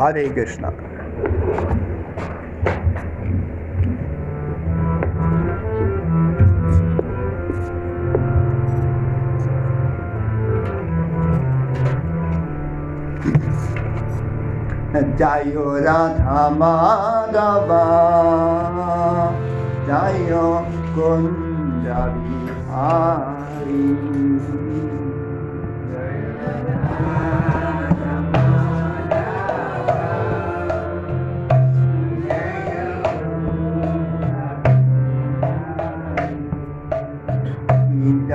Hare Krishna. Jayo Radha Madhava Jayo Kunda Bihari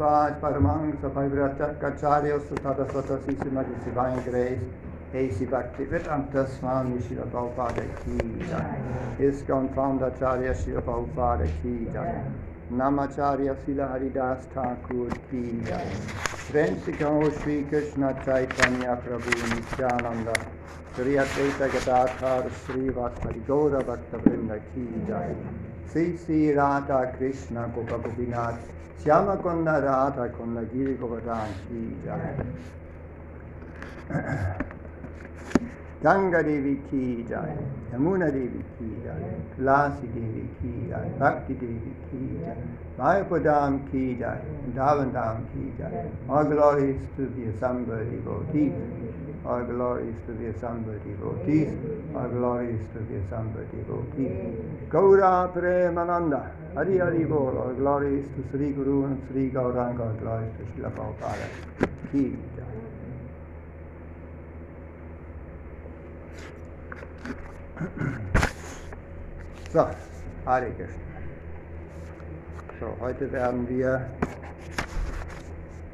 Vishnupad Paramahansa Parivracharya Sutada Swatasi Srimati Divine Grace A.C. Bhaktivedanta Swami Srila Prabhupada Ki Jai ISKCON Founder Acharya Srila Prabhupada Ki Jai Namacharya Srila Haridas Thakur Ki Jai Friends Sri Krishna Chaitanya Prabhu Nityananda Sri Advaita Gadadhar Sri Vasari Gaura Bhakta Vrinda Ki Jai Sri Sri Radha Krishna Gopa Gopinath Shyama Kunda Radha Kunda Giri Govardhan Ki Jai. Ganga Devi Ki Jai Yamuna Devi Ki Jai Tulasi Devi Ki Jai Bhakti Devi Ki Jai Mayapadam Ki Jai Davandam Ki Jai All glories to the assembled devotees All glories to the assembled devotees All glories to the assembled devotees Gaura Premananda. Hari Hari Bol All glories to Sri Guru and Sri Gauranga. All glories to Srila Prabhupada. Ki So, Hare Krishna. So, heute werden wir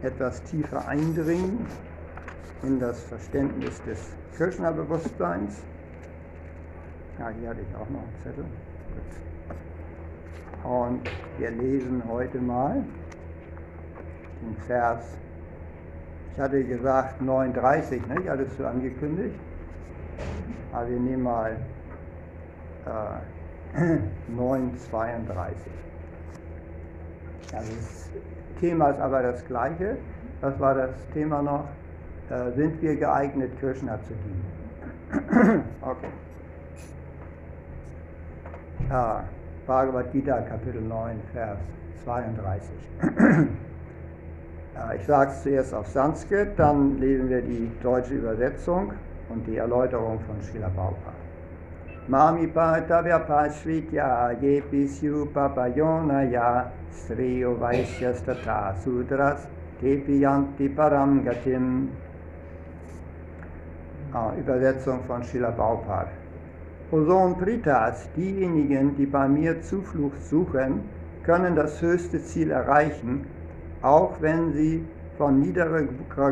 etwas tiefer eindringen in das Verständnis des Krishna-Bewusstseins. Ja, hier hatte ich auch noch einen Zettel. Gut. Und wir lesen heute mal den Vers, ich hatte gesagt 39, nicht? alles so angekündigt. Aber wir nehmen mal äh, 932. Also das Thema ist aber das gleiche. Was war das Thema noch? Äh, sind wir geeignet, Krishna zu dienen? okay. Ja, Bhagavad Gita, Kapitel 9, Vers 32. ja, ich sage es zuerst auf Sanskrit, dann lesen wir die deutsche Übersetzung und die Erläuterung von Srila Prabhupada. Mami Partavya Pashvitya Yepi Papayonaya Sriyo Vaishyastata Sudras Tepi Yanti Param Gatim ah, Übersetzung von Srila Prabhupada. O Sohn Pritas, diejenigen, die bei mir Zuflucht suchen, können das höchste Ziel erreichen, auch wenn sie von niederer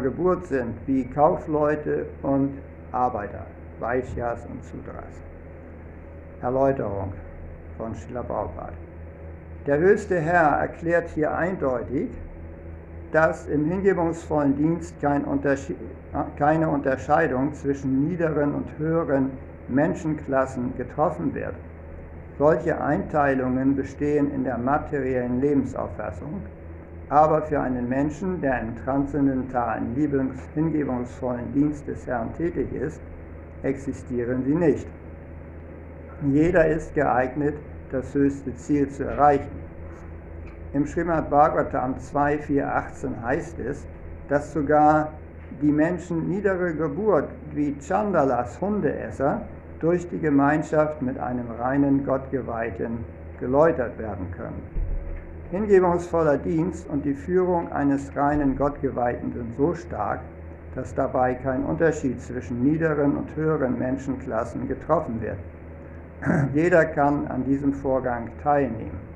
Geburt sind, wie Kaufleute und Arbeiter, Vaishyas und Sudras. Erläuterung von Schiller Prabhupada. Der höchste Herr erklärt hier eindeutig, dass im hingebungsvollen Dienst kein Unterschied, keine Unterscheidung zwischen niederen und höheren Menschenklassen getroffen wird. Solche Einteilungen bestehen in der materiellen Lebensauffassung, aber für einen Menschen, der im transzendentalen, hingebungsvollen Dienst des Herrn tätig ist, existieren sie nicht. Jeder ist geeignet, das höchste Ziel zu erreichen. Im Srimad Bhagavatam 2.4.18 heißt es, dass sogar die Menschen niedere Geburt wie Chandalas Hundeesser durch die Gemeinschaft mit einem reinen Gottgeweihten geläutert werden können. Hingebungsvoller Dienst und die Führung eines reinen Gottgeweihten sind so stark, dass dabei kein Unterschied zwischen niederen und höheren Menschenklassen getroffen wird. Jeder kann an diesem Vorgang teilnehmen.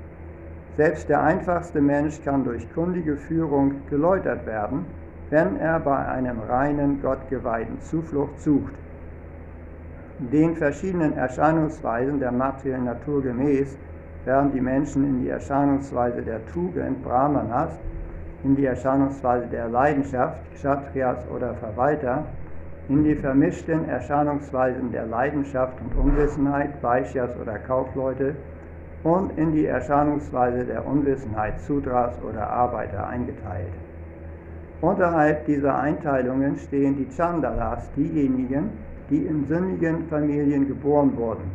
Selbst der einfachste Mensch kann durch kundige Führung geläutert werden, wenn er bei einem reinen, gottgeweihten Zuflucht sucht. Den verschiedenen Erscheinungsweisen der materiellen Natur gemäß werden die Menschen in die Erscheinungsweise der Tugend Brahmanas, in die Erscheinungsweise der Leidenschaft Kshatriyas oder Verwalter, in die vermischten Erscheinungsweisen der Leidenschaft und Unwissenheit, Vaishyas oder Kaufleute und in die Erscheinungsweise der Unwissenheit, Sudras oder Arbeiter eingeteilt. Unterhalb dieser Einteilungen stehen die Chandalas, diejenigen, die in sündigen Familien geboren wurden.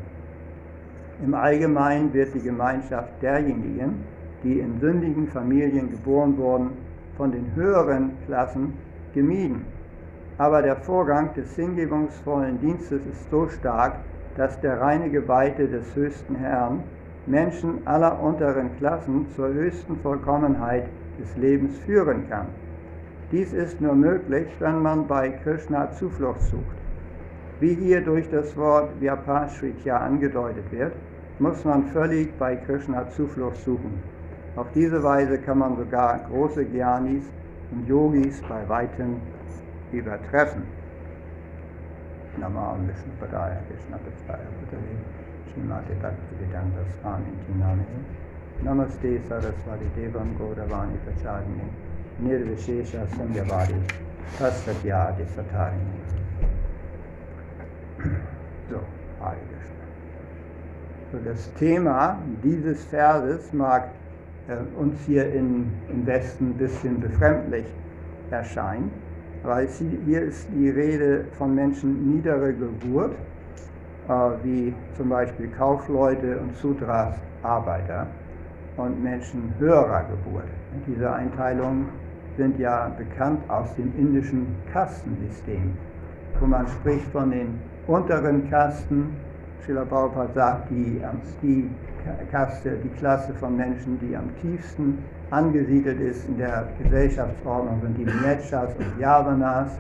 Im Allgemeinen wird die Gemeinschaft derjenigen, die in sündigen Familien geboren wurden, von den höheren Klassen gemieden. Aber der Vorgang des hingebungsvollen Dienstes ist so stark, dass der reine Geweihte des höchsten Herrn Menschen aller unteren Klassen zur höchsten Vollkommenheit des Lebens führen kann. Dies ist nur möglich, wenn man bei Krishna Zuflucht sucht. Wie hier durch das Wort Vyapashritya angedeutet wird, muss man völlig bei Krishna Zuflucht suchen. Auf diese Weise kann man sogar große Gyanis und Yogis bei weitem übertreffen. Nama Vishnu Padaya Krishna Pachaya Putale Shrimati Bhaktivedanta Swami Tiname Namaste Saraswati Devam Gauravani Pachadini Nirvishesha Samyavadi Tasatyadi Satarini So, Hare. So, das Thema dieses Verses mag äh, uns hier in, im Westen ein bisschen befremdlich erscheinen weil hier ist die Rede von Menschen niederer Geburt, wie zum Beispiel Kaufleute und Sudras Arbeiter und Menschen höherer Geburt. Diese Einteilungen sind ja bekannt aus dem indischen Kastensystem, wo man spricht von den unteren Kasten. Srila Prabhupada sagt, die, die Kaste, die Klasse von Menschen, die am tiefsten angesiedelt ist in der Gesellschaftsordnung, sind die Netschas und Yavanas.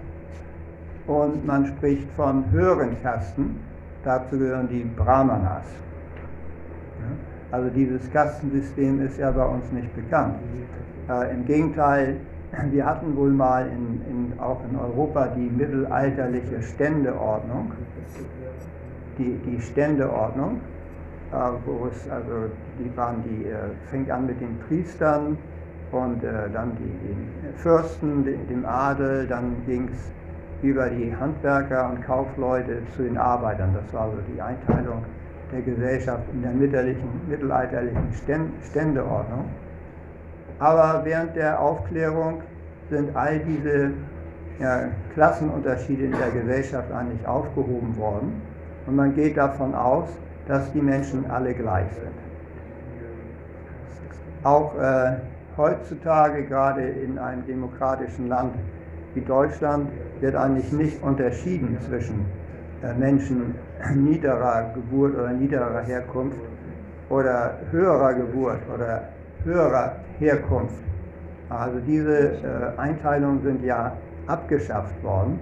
Und man spricht von höheren Kasten, dazu gehören die Brahmanas. Also dieses Kastensystem ist ja bei uns nicht bekannt. Äh, Im Gegenteil, wir hatten wohl mal in, in, auch in Europa die mittelalterliche Ständeordnung, die, die Ständeordnung, äh, wo es, also die waren die, äh, fängt an mit den Priestern und äh, dann die, den Fürsten, dem Adel, dann ging es über die Handwerker und Kaufleute zu den Arbeitern. Das war so die Einteilung der Gesellschaft in der mittelalterlichen Ständeordnung. Aber während der Aufklärung sind all diese ja, Klassenunterschiede in der Gesellschaft eigentlich aufgehoben worden und man geht davon aus, dass die Menschen alle gleich sind. Auch äh, heutzutage, gerade in einem demokratischen Land wie Deutschland, wird eigentlich nicht unterschieden zwischen äh, Menschen niederer Geburt oder niederer Herkunft oder höherer Geburt oder höherer Herkunft. Also diese äh, Einteilungen sind ja abgeschafft worden.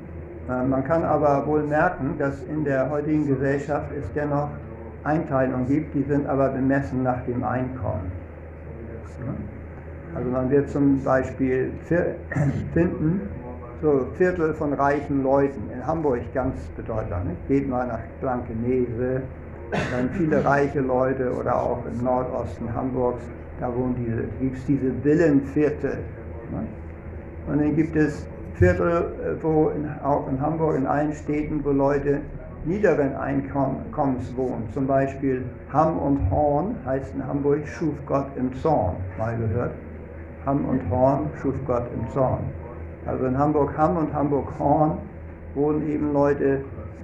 Äh, man kann aber wohl merken, dass in der heutigen Gesellschaft es dennoch Einteilungen gibt, die sind aber bemessen nach dem Einkommen. Also man wird zum Beispiel finden, so Viertel von reichen Leuten, in Hamburg ganz bedeutsam, ne? geht mal nach Blankenese, dann viele reiche Leute oder auch im Nordosten Hamburgs, da wohnen diese, gibt es diese Villenviertel. Ne? Und dann gibt es Viertel, äh, wo in, auch in Hamburg, in allen Städten, wo Leute niederen Einkommens wohnen. Zum Beispiel Hamm und Horn heißt in Hamburg, schuf Gott im Zorn, mal gehört. Hamm und Horn schuf Gott im Zorn. Also in Hamburg Hamm und Hamburg Horn wohnen eben Leute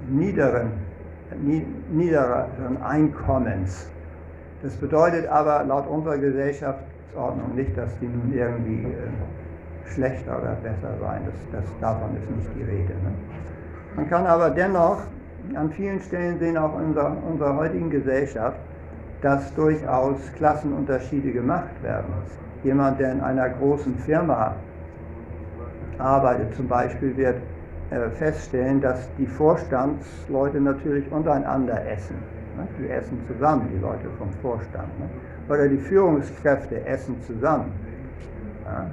niederen, niederen Einkommens. Das bedeutet aber laut unserer Gesellschaftsordnung nicht, dass die nun irgendwie äh, schlechter oder besser seien. Das, das, davon ist nicht die Rede. Ne? Man kann aber dennoch an vielen Stellen sehen, auch in unserer, unserer heutigen Gesellschaft, dass durchaus Klassenunterschiede gemacht werden. Jemand, der in einer großen Firma arbeitet zum Beispiel, wird äh, feststellen, dass die Vorstandsleute natürlich untereinander essen. Ne? Die essen zusammen, die Leute vom Vorstand. Ne? Oder die Führungskräfte essen zusammen. Ja?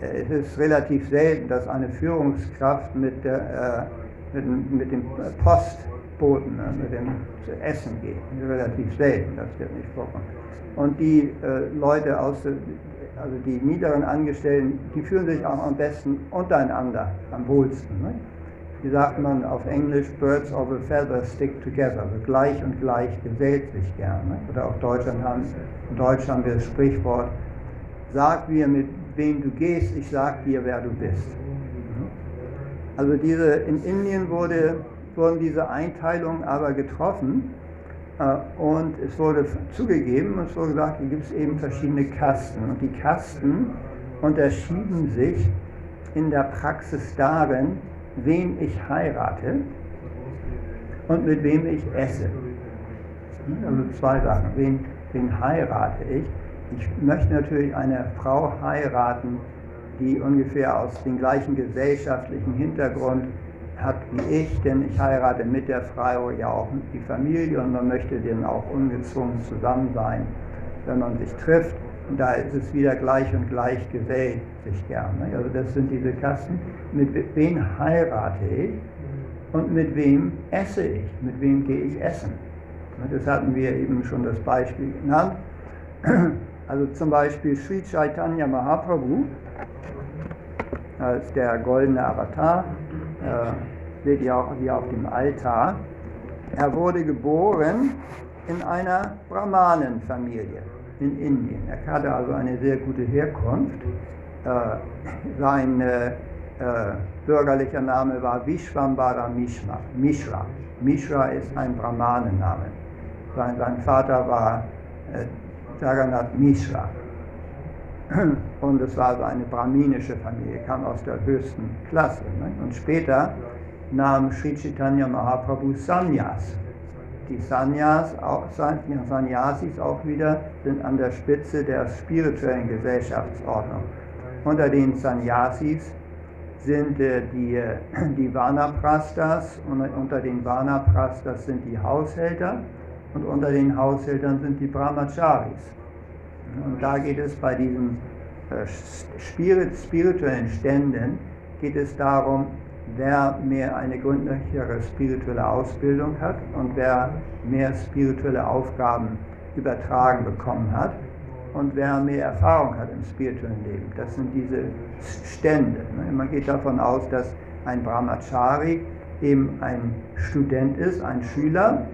Es ist relativ selten, dass eine Führungskraft mit, der, äh, mit, dem Postboten, ne? mit dem essen geht. Relativ selten, das wird nicht vorkommen. Und die äh, Leute aus, also die niederen Angestellten, die fühlen sich auch am besten untereinander, am wohlsten. Ne? Wie sagt man auf Englisch, Birds of a feather stick together, also gleich und gleich gesellt sich gern. Ne? Oder auch Deutschland haben, in Deutsch haben wir das Sprichwort, sag mir, mit wem du gehst, ich sag dir, wer du bist. Also diese, in Indien wurde, wurden diese Einteilungen aber getroffen und es wurde zugegeben und es wurde gesagt, hier gibt es eben verschiedene Kasten. Und die Kasten unterschieden sich in der Praxis darin, wen ich heirate und mit wem ich esse. Also zwei Sachen. Wen, wen heirate ich? Ich möchte natürlich eine Frau heiraten, die ungefähr aus dem gleichen gesellschaftlichen Hintergrund hat wie ich, denn ich heirate mit der Frau ja auch die Familie und man möchte dann auch ungezwungen zusammen sein, wenn man sich trifft. Und da ist es wieder gleich und gleich gesellt sich gern. Also das sind diese Kasten. Mit wem heirate ich und mit wem esse ich? Mit wem gehe ich essen? Das hatten wir eben schon das Beispiel genannt. Also zum Beispiel Sri Chaitanya Mahaprabhu als der goldene Avatar äh, seht ihr auch hier auf dem Altar. Er wurde geboren in einer Brahmanenfamilie in Indien. Er hatte also eine sehr gute Herkunft. Äh, sein äh, bürgerlicher Name war Vishwambara Mishra. Mishra. Mishra ist ein Brahmanenname. Sein, Vater war Jagannath Mishra. Und es war also eine brahminische Familie, kam aus der höchsten Klasse. Ne? Und später nahm Sri Chaitanya Mahaprabhu Sannyas. Die Sannyas, auch, Sannyasis auch wieder sind an der Spitze der spirituellen Gesellschaftsordnung. Unter den Sannyasis sind äh, die, äh, die Vanaprastas und unter den Vanaprastas sind die Haushälter und unter den Haushältern sind die Brahmacharis. Und da geht es bei diesen äh, spirituellen Ständen, geht es darum, wer mehr eine gründlichere spirituelle Ausbildung hat und wer mehr spirituelle Aufgaben übertragen bekommen hat und wer mehr Erfahrung hat im spirituellen Leben. Das sind diese Stände. Ne? Man geht davon aus, dass ein Brahmachari eben ein Student ist, ein Schüler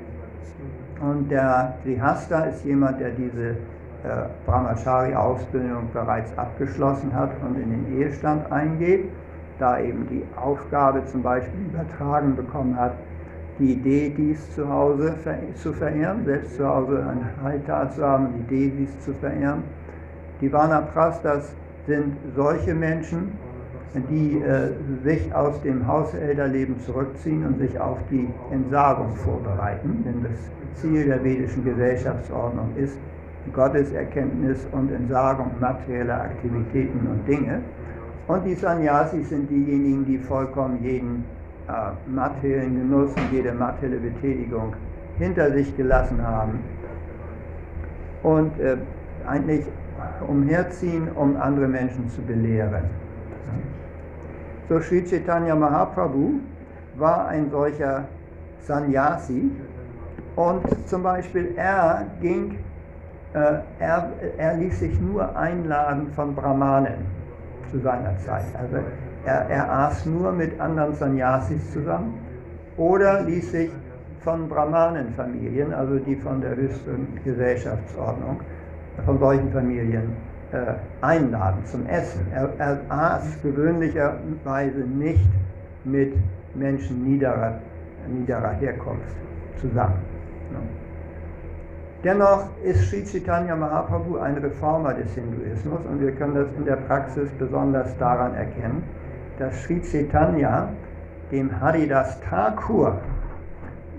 und der Grihasta ist jemand, der diese äh, Brahmachari-Ausbildung bereits abgeschlossen hat und in den Ehestand eingeht, da eben die Aufgabe zum Beispiel übertragen bekommen hat, die Idee, dies zu Hause zu verehren, selbst zu Hause ein Altar zu haben, die Idee, dies zu verehren. Die Vanaprasthas sind solche Menschen, die äh, sich aus dem Hauselterleben zurückziehen und sich auf die Entsagung vorbereiten. Denn das Ziel der vedischen Gesellschaftsordnung ist Gotteserkenntnis und Entsagung materieller Aktivitäten und Dinge. Und die Sannyasis sind diejenigen, die vollkommen jeden äh, materiellen Genuss und jede materielle Betätigung hinter sich gelassen haben und äh, eigentlich umherziehen, um andere Menschen zu belehren. So Sri Chaitanya Mahaprabhu war ein solcher Sannyasi und zum Beispiel er ging, er, er ließ sich nur einladen von Brahmanen zu seiner Zeit. Also er, er aß nur mit anderen Sannyasis zusammen oder ließ sich von Brahmanenfamilien, also die von der höchsten Gesellschaftsordnung, von solchen Familien äh, einladen zum Essen. Er, er aß gewöhnlicherweise nicht mit Menschen niederer, niederer Herkunft zusammen. Dennoch ist Sri Chaitanya Mahaprabhu ein Reformer des Hinduismus und wir können das in der Praxis besonders daran erkennen, dass Sri Chaitanya dem Haridas Thakur,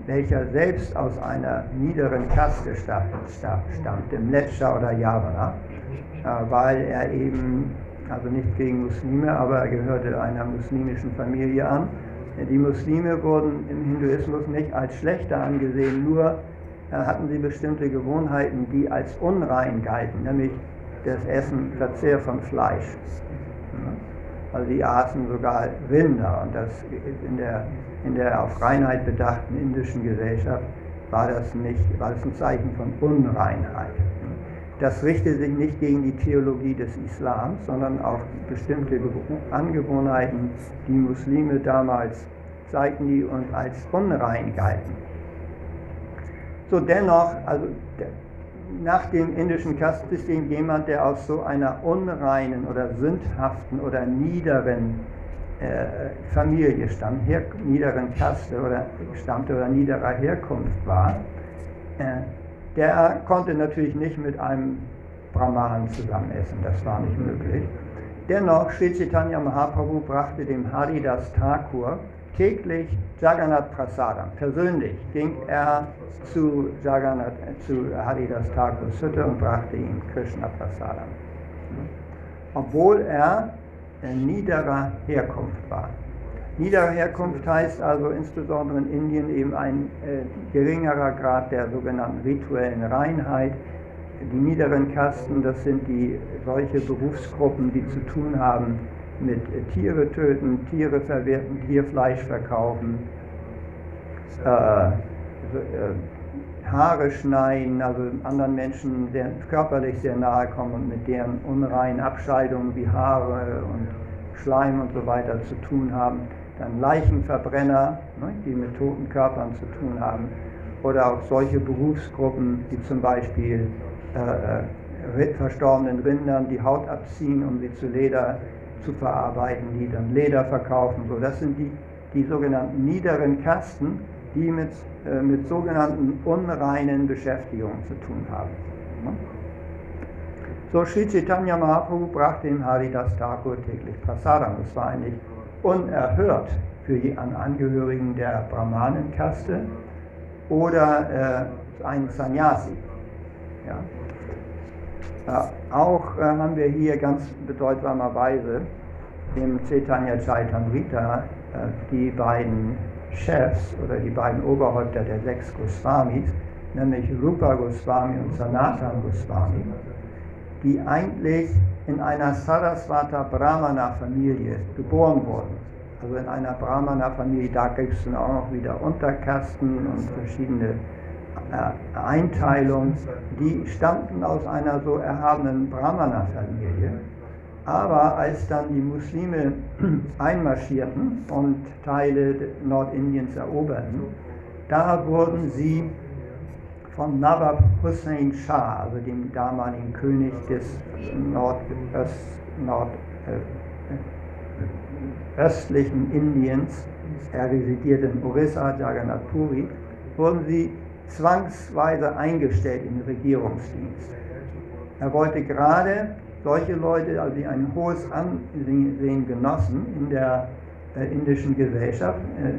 welcher selbst aus einer niederen Kaste stammt, dem Letscha oder Yavana, äh, weil er eben, also nicht gegen Muslime, aber er gehörte einer muslimischen Familie an. Die Muslime wurden im Hinduismus nicht als schlechter angesehen, nur hatten sie bestimmte Gewohnheiten, die als unrein galten, nämlich das Essen, Verzehr von Fleisch. Also die aßen sogar Rinder und das in der, in der auf Reinheit bedachten indischen Gesellschaft war das nicht, war das ein Zeichen von Unreinheit. Das richtet sich nicht gegen die Theologie des Islams, sondern auf bestimmte Angewohnheiten, die Muslime damals zeigten, die uns als unrein galten. So dennoch, also nach dem indischen Kastensystem jemand, der aus so einer unreinen oder sündhaften oder niederen äh, Familie stammt, her, niederen Kaste oder stammte oder niederer Herkunft war, äh, der konnte natürlich nicht mit einem Brahman zusammen essen, das war nicht möglich. Dennoch, Sri Chaitanya Mahaprabhu brachte dem Haridas Thakur täglich Jagannath Prasadam. Persönlich ging er zu, Jagannath, zu Haridas Thakur Sutta und brachte ihm Krishna Prasadam. Obwohl er niederer Herkunft war. Niedere Herkunft heißt also insbesondere in Indien eben ein äh, geringerer Grad der sogenannten rituellen Reinheit. Die niederen Kasten, das sind die solche Berufsgruppen, die zu tun haben mit äh, Tiere töten, Tiere verwerten, Tierfleisch verkaufen, äh, äh, Haare schneiden, also anderen Menschen sehr, körperlich sehr nahe kommen und mit deren unreinen Abscheidungen wie Haare und Schleim und so weiter zu tun haben. Dann Leichenverbrenner, ne, die mit toten Körpern zu tun haben, oder auch solche Berufsgruppen, die zum Beispiel äh, äh, verstorbenen Rindern die Haut abziehen, um sie zu Leder zu verarbeiten, die dann Leder verkaufen. So, das sind die, die sogenannten niederen Kasten, die mit, äh, mit sogenannten unreinen Beschäftigungen zu tun haben. So, Sri Chaitanya Mahaprabhu brachte dem Haridas Thakur täglich Prasadam. Das war eigentlich unerhört für die Angehörigen der Brahmanenkaste oder äh, ein Sannyasi. Ja. Äh, auch äh, haben wir hier ganz bedeutsamerweise im Chaitanya Chaitamrita äh, die beiden Chefs oder die beiden Oberhäupter der sechs Goswamis, nämlich Rupa Goswami und Sanatan Goswami, die eigentlich in einer Saraswata Brahmana Familie geboren wurden. Also in einer Brahmana Familie, da gibt es dann auch noch wieder Unterkasten und verschiedene Einteilungen, die stammten aus einer so erhabenen Brahmana Familie. Aber als dann die Muslime einmarschierten und Teile Nordindiens eroberten, da wurden sie von Nawab Hussein Shah, also dem damaligen König des Nordöst, Nord, äh, Indiens, er residierte in Orissa, Jagannath Puri, wurden sie zwangsweise eingestellt im Regierungsdienst. Er wollte gerade solche Leute, also die ein hohes Ansehen genossen in der äh, indischen Gesellschaft, äh,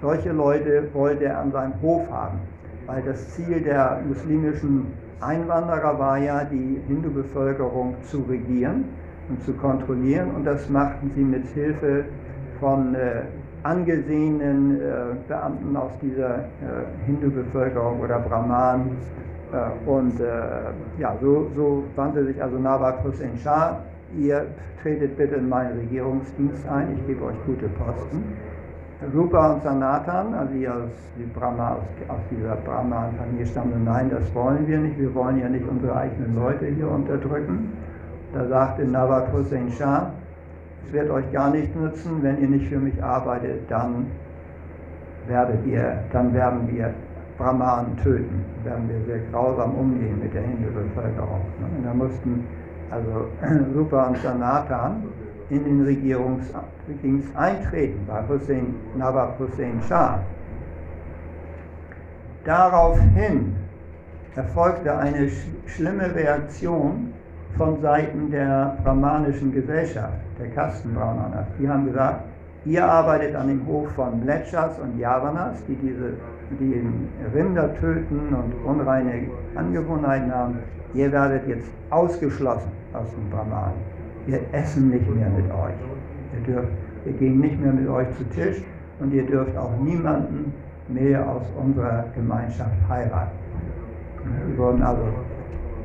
solche Leute wollte er an seinem Hof haben weil das Ziel der muslimischen Einwanderer war ja, die Hindu-Bevölkerung zu regieren und zu kontrollieren und das machten sie mit Hilfe von äh, angesehenen äh, Beamten aus dieser äh, Hindu-Bevölkerung oder Brahmanen. Äh, und ja, so, so wandte sich also Nawab Hussein Shah, ihr tretet bitte in meinen Regierungsdienst ein, ich gebe euch gute Posten. Rupa und Sanatan, also die aus, die Brahma, aus dieser Brahman-Familie stammen, nein, das wollen wir nicht, wir wollen ja nicht unsere eigenen Leute hier unterdrücken. Da sagte Nawab Hussein Shah, es wird euch gar nichts nützen, wenn ihr nicht für mich arbeitet, dann werdet ihr, dann werden wir Brahmanen töten, werden wir sehr grausam umgehen mit der Hindu-Bevölkerung. Und da mussten also Rupa und Sanatan in den Regierungsdienst eintreten bei Hussein, Nawab Hussein Shah. Daraufhin erfolgte eine sch schlimme Reaktion von Seiten der brahmanischen Gesellschaft, der Kastenbrahmanas. Die haben gesagt, ihr arbeitet an dem Hof von Mletschas und Yavanas, die diese die Rinder töten und unreine Angewohnheiten haben. Ihr werdet jetzt ausgeschlossen aus dem Brahmanen wir essen nicht mehr mit euch. Ihr dürft, wir gehen nicht mehr mit euch zu Tisch und ihr dürft auch niemanden mehr aus unserer Gemeinschaft heiraten. Wir wurden also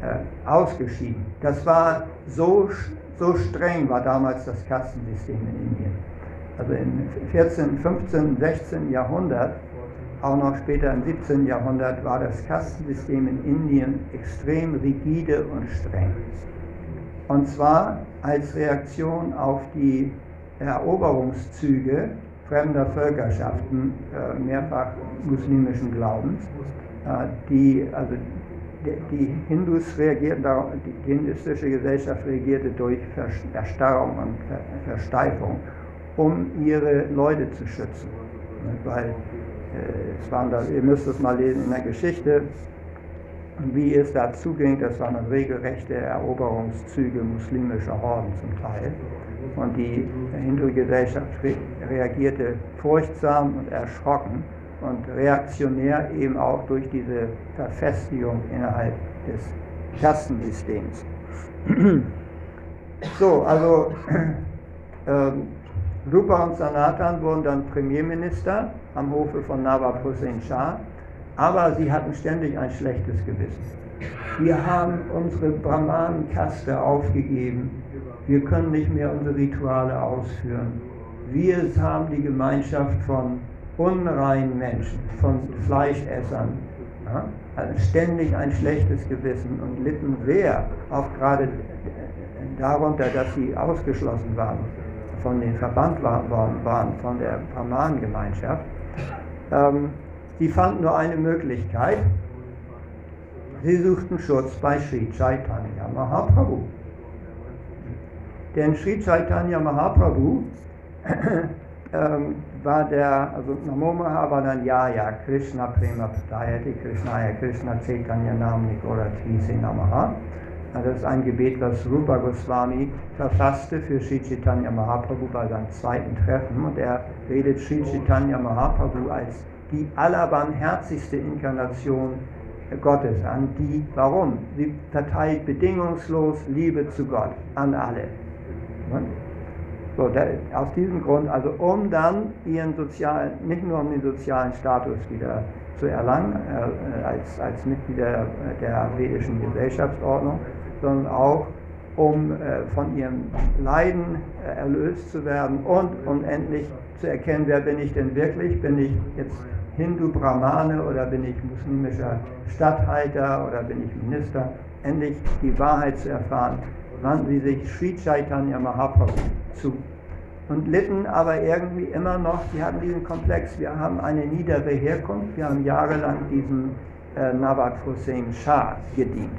äh, ausgeschieden. Das war so, so streng, war damals das Kastensystem in Indien. Also im 14., 15., 16. Jahrhundert, auch noch später im 17. Jahrhundert, war das Kastensystem in Indien extrem rigide und streng. Und zwar als Reaktion auf die Eroberungszüge fremder Völkerschaften äh, mehrfach muslimischen Glaubens, äh, die, also die, Hindus reagierten darauf, die hinduistische Gesellschaft reagierte durch Erstarrung und Versteifung, um ihre Leute zu schützen. Weil äh, es waren da, ihr müsst es mal lesen in der Geschichte, wie es dazu ging, das waren regelrechte Eroberungszüge muslimischer Horden zum Teil. Und die Hindu-Gesellschaft reagierte furchtsam und erschrocken und reaktionär eben auch durch diese Verfestigung innerhalb des Kastensystems. so, also ähm, Rupa und Sanatan wurden dann Premierminister am Hofe von Nawab Hussein Shah aber sie hatten ständig ein schlechtes Gewissen. Wir haben unsere Brahmanenkaste aufgegeben. Wir können nicht mehr unsere Rituale ausführen. Wir haben die Gemeinschaft von unreinen Menschen, von Fleischessern. Ja? Hatten ständig ein schlechtes Gewissen und litten sehr, auch gerade darunter, dass sie ausgeschlossen waren, von den Verband worden waren, von der Brahmanengemeinschaft. Ähm, Sie fanden nur eine Möglichkeit. Sie suchten Schutz bei Sri Chaitanya Mahaprabhu. Denn Sri Chaitanya Mahaprabhu ähm, war der, also Namo Mahavananyaya Krishna Prema Pradayati Krishnaya Krishna Chaitanya Namni Goratrise Namaha. Das ist ein Gebet, was Rupa Goswami verfasste für Sri Chaitanya Mahaprabhu bei seinem zweiten Treffen. Und er redet Sri Chaitanya Mahaprabhu als die allerbarmherzigste Inkarnation Gottes an, die, warum? Sie verteilt bedingungslos Liebe zu Gott an alle. So, da, aus diesem Grund, also um dann ihren sozialen, nicht nur um den sozialen Status wieder zu erlangen äh, als, als Mitglieder der vedischen Gesellschaftsordnung, sondern auch um äh, von ihrem Leiden äh, erlöst zu werden und um endlich zu erkennen, wer bin ich denn wirklich? Bin ich jetzt Hindu-Brahmane oder bin ich muslimischer Statthalter oder bin ich Minister? Endlich die Wahrheit zu erfahren, wandten sie sich Sri Chaitanya Mahaprabhu zu und litten aber irgendwie immer noch, sie hatten diesen Komplex, wir haben eine niedere Herkunft, wir haben jahrelang diesem äh, Nawab Hussein Shah gedient.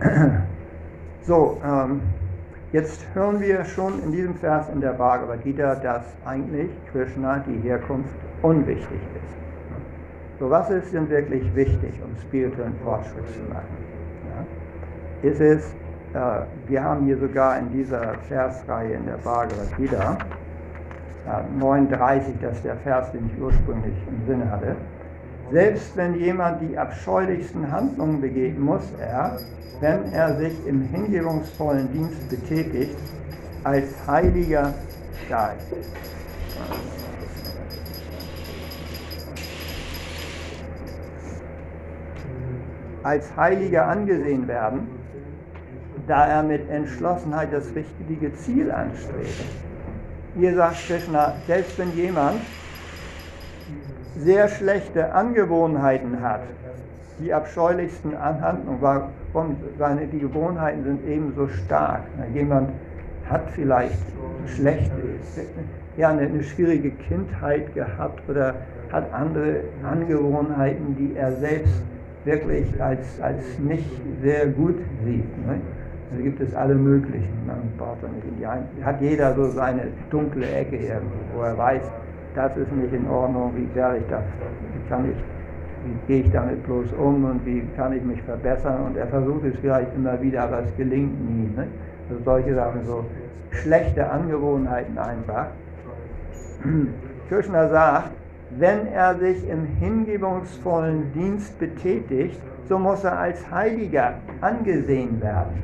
So, ähm, jetzt hören wir schon in diesem Vers in der Bhagavad Gita, dass eigentlich Krishna die Herkunft unwichtig ist. So, was ist denn wirklich wichtig, um spirituellen Fortschritt zu machen? Ja? Ist es, wir haben hier sogar in dieser Versreihe in der Bhagavad Gita, äh, 39, das ist der Vers, den ich ursprünglich im Sinne hatte, selbst wenn jemand die abscheulichsten Handlungen begehen, muss er, wenn er sich im hingebungsvollen Dienst betätigt, als Heiliger Geist. Als Heiliger angesehen werden, da er mit Entschlossenheit das richtige Ziel anstrebt. Hier sagt Krishna, selbst wenn jemand sehr schlechte Angewohnheiten hat, die abscheulichsten Anhandlungen, warum seine, die Gewohnheiten sind ebenso stark. jemand hat vielleicht schlechte, ja, eine, eine schwierige Kindheit gehabt oder hat andere Angewohnheiten, die er selbst wirklich als, als nicht sehr gut sieht. Ne? Da gibt es alle möglichen. Man braucht nicht in die ein hat jeder so seine dunkle Ecke irgendwo, wo er weiß, das ist nicht in Ordnung, wie werde ich das, wie kann ich wie gehe ich damit bloß um und wie kann ich mich verbessern. Und er versucht es vielleicht immer wieder, aber es gelingt nie. Ne? Also solche Sachen, so schlechte Angewohnheiten einfach. Krishna sagt, wenn er sich im hingebungsvollen Dienst betätigt, so muss er als Heiliger angesehen werden.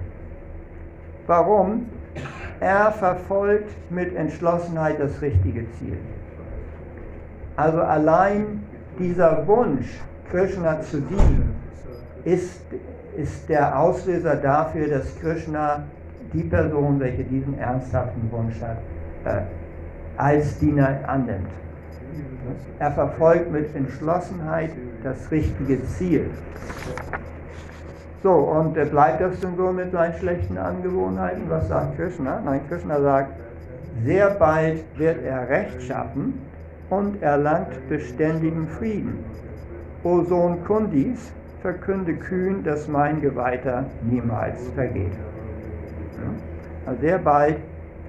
Warum? Er verfolgt mit Entschlossenheit das richtige Ziel. Also allein dieser Wunsch, Krishna zu dienen, ist, ist der Auslöser dafür, dass Krishna die Person, welche diesen ernsthaften Wunsch hat, äh, als Diener annimmt. Er verfolgt mit Entschlossenheit das richtige Ziel. So, und äh, bleibt das denn so mit seinen schlechten Angewohnheiten? Was sagt Krishna? Nein, Krishna sagt, sehr bald wird er Recht schaffen und erlangt beständigen Frieden. O Sohn Kundis, verkünde kühn, dass mein Geweihter niemals vergeht. Also sehr bald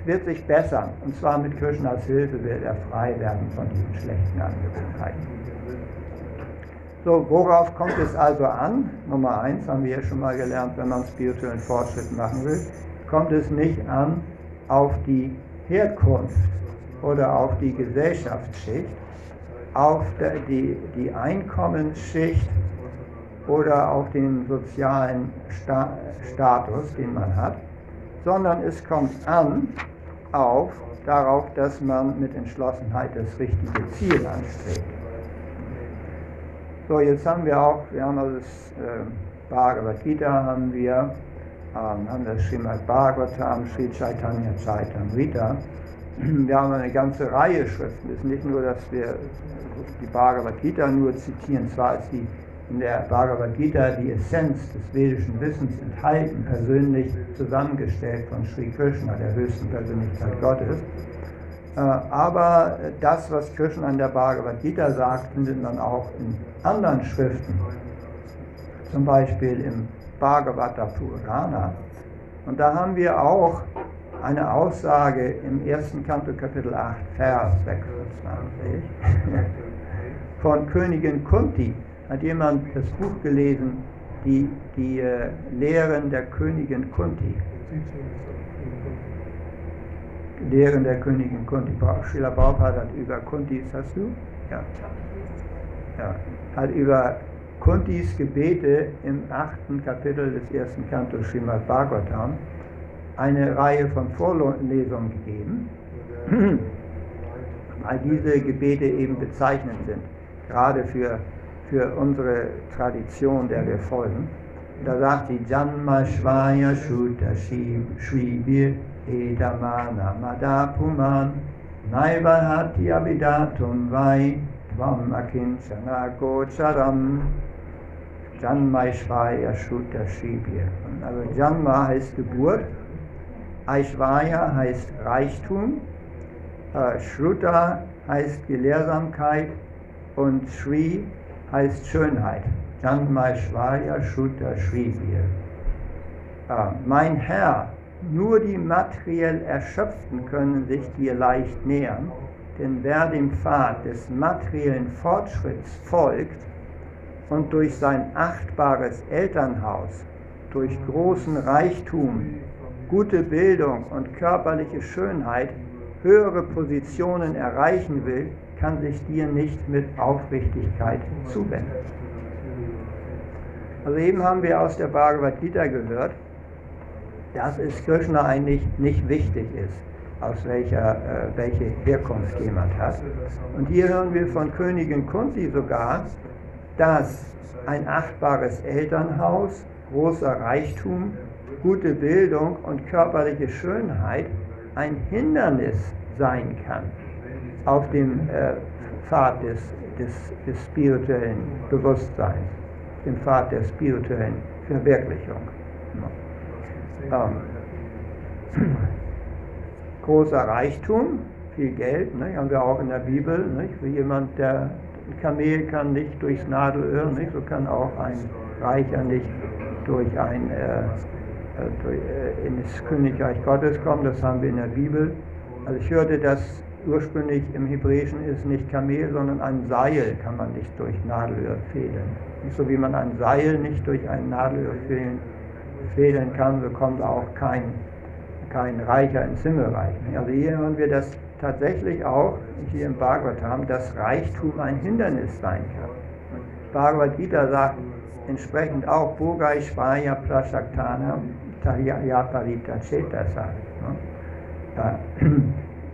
wird sich bessern, und zwar mit Krishnas Hilfe wird er frei werden von diesen schlechten Angewohnheiten. So, worauf kommt es also an? Nummer eins haben wir ja schon mal gelernt, wenn man spirituellen Fortschritt machen will, kommt es nicht an auf die Herkunft oder auf die Gesellschaftsschicht, auf die, die Einkommensschicht oder auf den sozialen Sta Status, den man hat, sondern es kommt an auf darauf, dass man mit Entschlossenheit das richtige Ziel anstrebt. So, jetzt haben wir auch, wir haben also das äh, Bhagavad Gita, haben wir, ähm, haben das Srimad Bhagavatam, Sri Chaitanya Chaitamrita. Wir haben eine ganze Reihe Schriften. Es ist nicht nur, dass wir die Bhagavad Gita nur zitieren, zwar ist die in der Bhagavad Gita die Essenz des vedischen Wissens enthalten, persönlich zusammengestellt von Sri Krishna, der höchsten Persönlichkeit Gottes. Äh, aber das, was Krishna in der Bhagavad Gita sagt, findet man auch in anderen Schriften, zum Beispiel im Bhagavata Purana. Und da haben wir auch eine Aussage im ersten Kanto Kapitel 8, Vers 26 von Königin Kunti. Hat jemand das Buch gelesen, die, die äh, Lehren der Königin Kunti? Lehren der Königin Kunti. Srila Prabhupada hat über Kuntis, hast du? Ja. ja. Hat über Kuntis Gebete im achten Kapitel des ersten Kantos Srimad Bhagavatam eine Reihe von Vorlesungen gegeben, weil diese Gebete eben bezeichnend sind. gerade für, für unsere Tradition, der wir folgen. Da sagt sie, Janma Shvaya Shuta Shvibir Edamana Madapuman Naivahati Abidatum Vai Tvam Akinchana Gocharam Janma Shvaya Shuta Shvibir. Also Janma heißt Geburt, Aishvaya heißt Reichtum, äh, Shruta heißt Gelehrsamkeit und Shri heißt Schönheit. Janmaishvarya Shruta Shrivir. Äh, mein Herr, nur die materiell Erschöpften können sich dir leicht nähern, denn wer dem Pfad des materiellen Fortschritts folgt und durch sein achtbares Elternhaus, durch großen Reichtum, gute Bildung und körperliche Schönheit höhere Positionen erreichen will, kann sich dir nicht mit Aufrichtigkeit zuwenden. Also eben haben wir aus der Bhagavad Gita gehört, dass es Krishna eigentlich nicht wichtig ist, aus welcher äh, welche Herkunft jemand hat. Und hier hören wir von Königin Kunti sogar, dass ein achtbares Elternhaus, großer Reichtum, gute Bildung und körperliche Schönheit ein Hindernis sein kann auf dem äh, Pfad des, des, des spirituellen Bewusstseins, dem Pfad der spirituellen Verwirklichung. Ähm, großer Reichtum, viel Geld, ne, haben wir auch in der Bibel. Nicht? Für jemand, der ein Kamel kann nicht durchs Nadelöhr, nicht? so kann auch ein Reicher nicht durch ein äh, äh, äh, in das Königreich Gottes kommen, das haben wir in der Bibel. Also ich hörte, dass ursprünglich im Hebräischen ist nicht Kamel, sondern ein Seil kann man nicht durch Nadelöhr fehlen. Nicht so wie man ein Seil nicht durch ein Nadelöhr fehlen, fehlen kann, so kommt auch kein, kein Reicher ins Himmelreich. Also hier hören wir das tatsächlich auch, hier im Bhagavatam, dass Reichtum ein Hindernis sein kann. Bhagavad Gita sagt entsprechend auch Bogai Shvaya Prashaktana Yaparita Chetasa.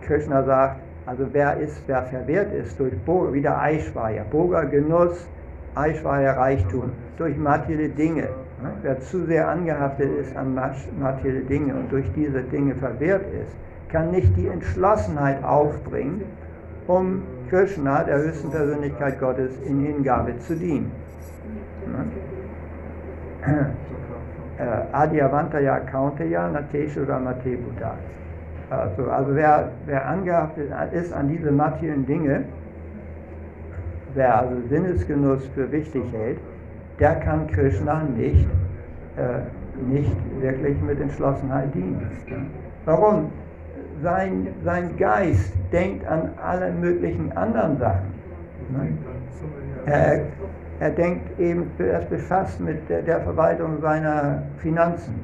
Krishna sagt, also wer ist, wer verwehrt ist durch Boga, wieder Aishvaya, Boga Genuss, Aishvaya Reichtum, durch materielle Dinge. Ne? Wer zu sehr angehaftet ist an materielle Dinge und durch diese Dinge verwehrt ist, kann nicht die Entschlossenheit aufbringen, um Krishna, der höchsten Persönlichkeit Gottes, in Hingabe zu dienen. Äh, Adyavantaya Kaunteya Nateshura Mate Buddha. Also, also wer, wer angehaftet ist an diese materiellen Dinge, wer also Sinnesgenuss für wichtig hält, der kann Krishna nicht, äh, nicht wirklich mit Entschlossenheit dienen. Warum? Sein, sein Geist denkt an alle möglichen anderen Sachen. Er, er denkt eben, er ist befasst mit der, der Verwaltung seiner Finanzen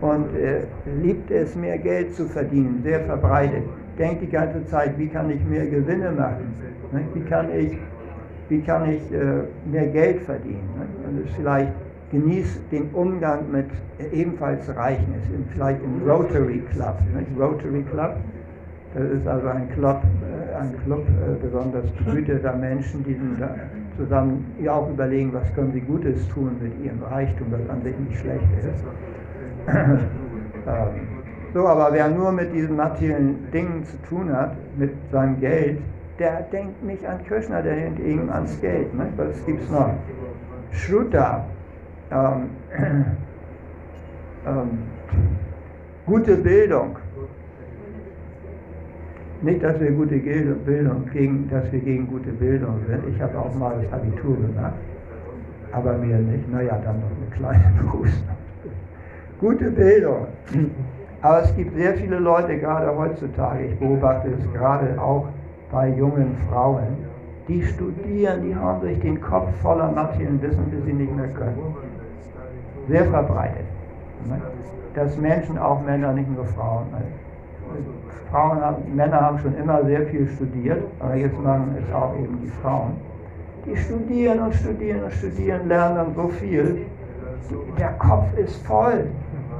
und äh, liebt es, mehr Geld zu verdienen, sehr verbreitet. Denkt die ganze Zeit, wie kann ich mehr Gewinne machen? Ne? Wie kann ich, wie kann ich äh, mehr Geld verdienen? Ne? Und es vielleicht genießt den Umgang mit ebenfalls Reichen, ist vielleicht im Rotary Club. Ne? Rotary Club, das ist also ein Club, äh, ein Club äh, besonders behüteter Menschen, die zusammen ja auch überlegen, was können sie Gutes tun mit ihrem Reichtum, was an sich nicht schlecht ist. Ähm, so, aber wer nur mit diesen materiellen Dingen zu tun hat, mit seinem Geld, der denkt nicht an Krishna, der denkt eben ans Geld. Ne? Was gibt es noch? Shruta, ähm, ähm, gute Bildung. Nicht, dass wir gute Bildung gegen, dass wir gegen gute Bildung sind. Ich habe auch mal das Abitur gemacht, aber mir nicht. Naja, dann noch eine kleine Berufsnummer gute Bildung. Aber es gibt sehr viele Leute, gerade heutzutage, ich beobachte es gerade auch bei jungen Frauen, die studieren, die haben sich den Kopf voller materiellen Wissen, bis sie nicht mehr können. Sehr verbreitet. Dass Menschen, auch Männer, nicht nur Frauen. Frauen haben, Männer haben schon immer sehr viel studiert, aber jetzt machen es auch eben die Frauen. Die studieren und studieren und studieren, lernen dann so viel. Der Kopf ist voll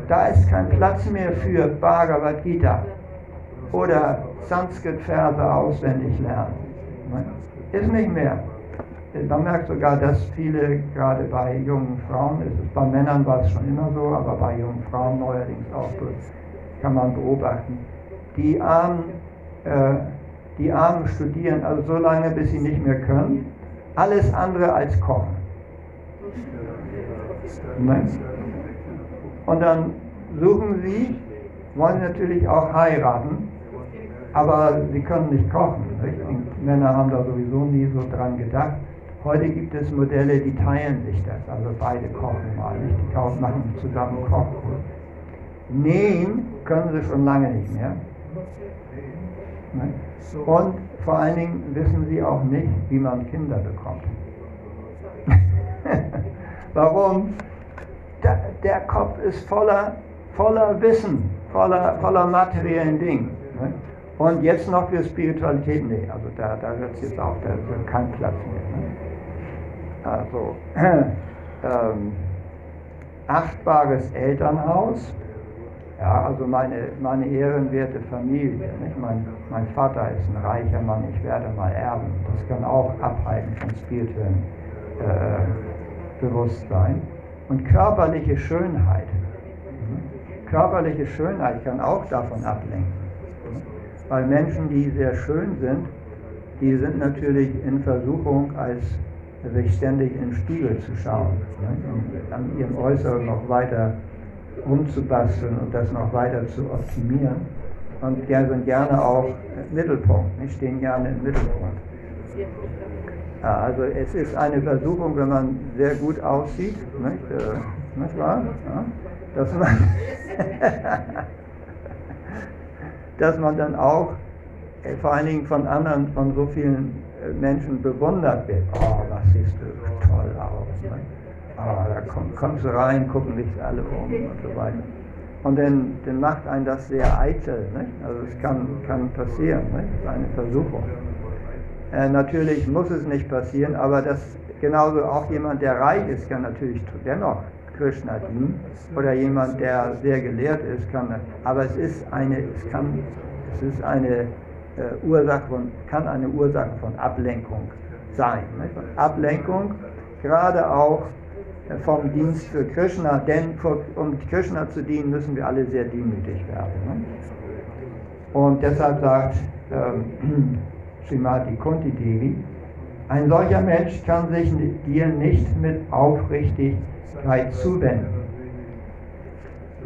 da ist kein Platz mehr für Bhagavad Gita oder Sanskrit-Verse auswendig lernen. ist nicht mehr. Man merkt sogar, dass viele, gerade bei jungen Frauen, ist bei Männern war es schon immer so, aber bei jungen Frauen neuerdings auch so, kann man beobachten. Die Armen, äh, die Armen studieren also so lange, bis sie nicht mehr können, alles andere als kochen. Und dann suchen sie, wollen natürlich auch heiraten, aber sie können nicht kochen. Nicht? Und Männer haben da sowieso nie so dran gedacht. Heute gibt es Modelle, die teilen sich das, also beide kochen mal, nicht? Die kaufen, machen zusammen Kochkurs. Nähen können sie schon lange nicht mehr. Und vor allen Dingen wissen sie auch nicht, wie man Kinder bekommt. Warum? Der, der, Kopf ist voller, voller Wissen, voller, voller materiellen Dingen. Ne? Und jetzt noch für Spiritualität, nee, also da, da hört es jetzt auf, da ist kein Platz mehr. Ne? Also, ähm, achtbares Elternhaus, ja, also meine, meine ehrenwerte Familie. Nicht? Mein, mein Vater ist ein reicher Mann, ich werde mal erben. Das kann auch abhalten von spirituellem äh, Bewusstsein. Und körperliche Schönheit. Mhm. Körperliche Schönheit kann auch davon ablenken. Weil Menschen, die sehr schön sind, die sind natürlich in Versuchung, als sich ständig in den Spiegel zu schauen ne? und an ihrem Äußeren noch weiter umzubasteln und das noch weiter zu optimieren. Und sind gerne auch Mittelpunkt, nicht? stehen gerne im Mittelpunkt. Ja, also es ist eine Versuchung, wenn man sehr gut aussieht, nicht, äh, nicht wahr? Ja, dass, man dass man dann auch äh, vor allen Dingen von anderen, von so vielen äh, Menschen bewundert wird. Oh, was siehst du toll aus. Ne? Oh, da komm, kommst du rein, gucken sich alle um und so weiter. Und dann, dann macht einen das sehr eitel. Ne? Also es kann, kann passieren, ne? eine Versuchung. Äh, natürlich muss es nicht passieren, aber das genauso auch jemand, der reich ist, kann natürlich dennoch Krishna dienen. Oder jemand, der sehr gelehrt ist, kann. Aber es ist eine, es kann, es ist eine äh, Ursache von, kann eine Ursache von Ablenkung sein. Nicht? Ablenkung, gerade auch äh, vom Dienst für Krishna, denn um Krishna zu dienen, müssen wir alle sehr demütig werden. Ne? Und deshalb sagt ähm, Srimati Kunti Devi, ein solcher Mensch kann sich dir nicht mit Aufrichtigkeit zuwenden.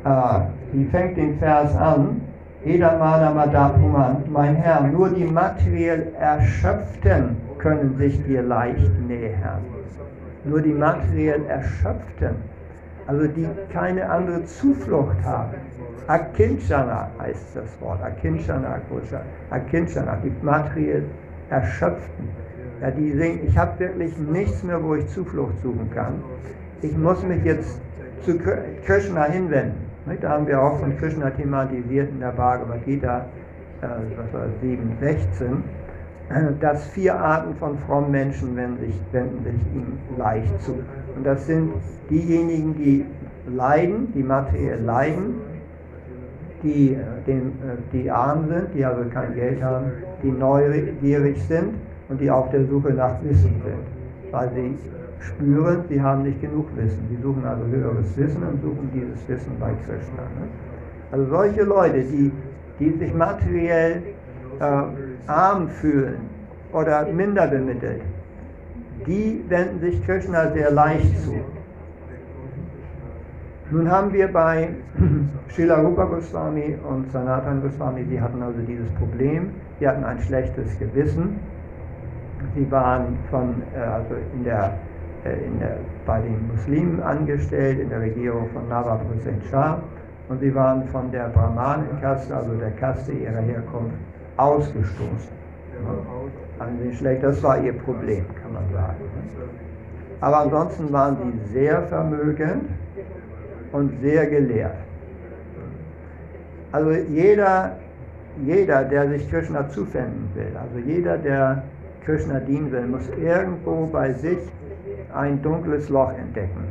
Ah, sie fängt den Vers an, Edamana Madapuman, mein Herr, nur die materiell Erschöpften können sich dir leicht nähern. Nur die materiell Erschöpften, also die keine andere Zuflucht haben. Akinchana heißt das Wort, Akinchana, Akinchana, die materiell Erschöpften. Ja, die sehen, ich habe wirklich nichts mehr, wo ich Zuflucht suchen kann. Ich muss mich jetzt zu Krishna hinwenden. Da haben wir auch von Krishna thematisiert in der Bhagavad Gita, äh, was war 7, 16, dass vier Arten von frommen Menschen wenden sich, wenden sich ihm leicht zu. Und das sind diejenigen, die leiden, die materiell leiden, die, äh, den, äh, die arm sind, die also kein Geld haben, die neugierig sind und die auf der Suche nach Wissen sind, weil sie spüren, sie haben nicht genug Wissen. Sie suchen also höheres Wissen und suchen dieses Wissen bei Krishna. Ne? Also solche Leute, die, die sich materiell äh, arm fühlen oder minder bemittelt, die wenden sich Krishna sehr leicht zu. Nun haben wir bei Srila Rupa Goswami und Sanatan Goswami, sie hatten also dieses Problem, sie hatten ein schlechtes Gewissen. Sie waren von, äh, also in der der, bei den Muslimen angestellt, in der Regierung von Nawab Hussein Shah. Und sie waren von der Brahmanenkaste, also der Kaste ihrer Herkunft, ausgestoßen. Also schlecht, das war ihr Problem, kann man sagen. Aber ansonsten waren sie sehr vermögend und sehr gelehrt. Also jeder, jeder, der sich Krishna zuwenden will, also jeder, der Krishna dienen will, muss irgendwo bei sich ein dunkles Loch entdecken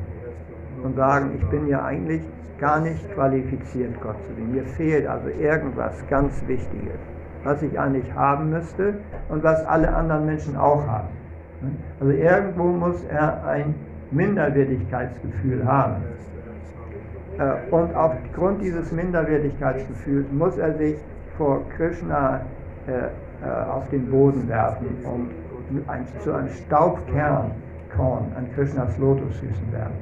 und sagen, ich bin ja eigentlich gar nicht qualifiziert, Gott zu dienen. Mir fehlt also irgendwas ganz Wichtiges. was ich eigentlich haben müsste und was alle anderen Menschen auch haben. Also irgendwo muss er ein Minderwertigkeitsgefühl haben. Äh, und aufgrund dieses Minderwertigkeitsgefühls muss er sich vor Krishna äh, äh, auf den Boden werfen und zu einem Staubkern Korn an Krishnas Lotusfüßen werden.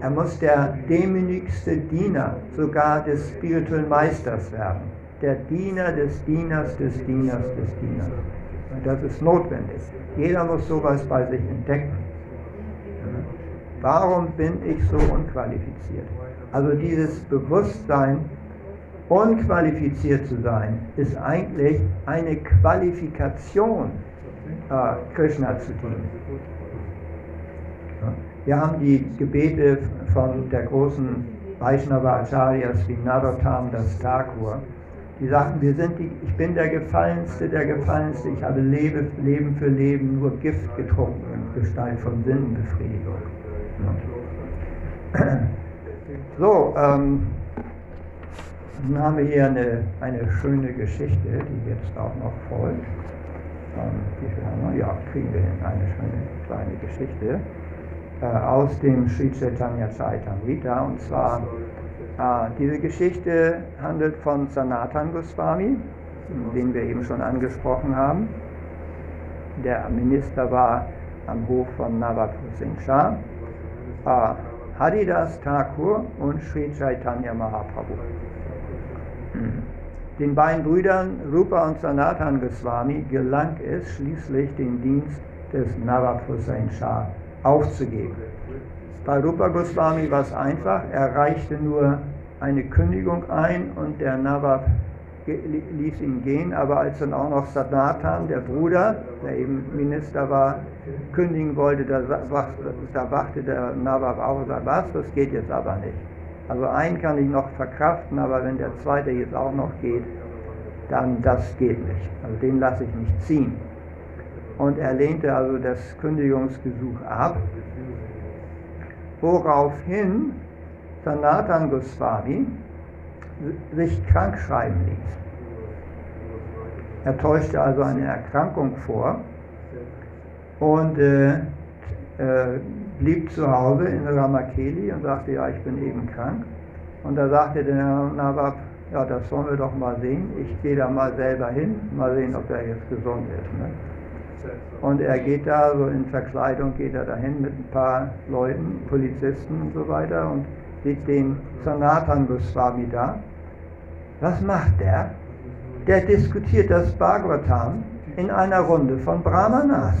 Er muss der demütigste Diener sogar des spirituellen Meisters werden. Der Diener des Dieners des Dieners des Dieners. Und das ist notwendig. Jeder muss sowas bei sich entdecken. Warum bin ich so unqualifiziert? Also dieses Bewusstsein, unqualifiziert zu sein, ist eigentlich eine Qualifikation, äh, Krishna zu dienen. Wir haben die Gebete von der großen Vaishnava Acharyas wie Narottam das Thakur. Die sagten, wir sind die, ich bin der Gefallenste, der Gefallenste, ich habe Lebe, Leben für Leben nur Gift getrunken in Gestalt von Sinnenbefriedigung. So, ähm, nun haben wir hier eine, eine schöne Geschichte, die jetzt auch noch folgt. Ähm, haben wir? Ja, kriegen wir hin, eine schöne kleine Geschichte aus dem Sri Chaitanya Chaitamrita. Und zwar, äh, diese Geschichte handelt von Sanatan Goswami, den wir eben schon angesprochen haben. Der Minister war am Hof von Nawab Hussein Shah. Äh, Haridas Thakur und Sri Chaitanya Mahaprabhu. Hm. Den beiden Brüdern Rupa und Sanatan Goswami gelang es schließlich, den Dienst des Nawab Hussein Shah aufzugeben. Bei Rupa Goswami war es einfach, er reichte nur eine Kündigung ein und der Nawab ließ ihn gehen, aber als dann auch noch Sanatan, der Bruder, der eben Minister war, kündigen wollte, da, da wachte der Nawab auf und sagte, was, das geht jetzt aber nicht. Also einen kann ich noch verkraften, aber wenn der zweite jetzt auch noch geht, dann das geht nicht. Also den lasse ich nicht ziehen. Und er lehnte also das Kündigungsgesuch ab, woraufhin Sanatan Goswami sich krank schreiben ließ. Er täuschte also eine Erkrankung vor und äh, äh, blieb zu Hause in Ramakeli und sagte, ja, ich bin eben krank. Und da sagte der Nawab, ja, das wollen wir doch mal sehen. Ich gehe da mal selber hin, mal sehen, ob er jetzt gesund ist. Ne? Und er geht da, so in Verkleidung geht er dahin mit ein paar Leuten, Polizisten und so weiter und sieht den Sanatan Goswami da. Was macht der? Der diskutiert das Bhagavatam in einer Runde von Brahmanas.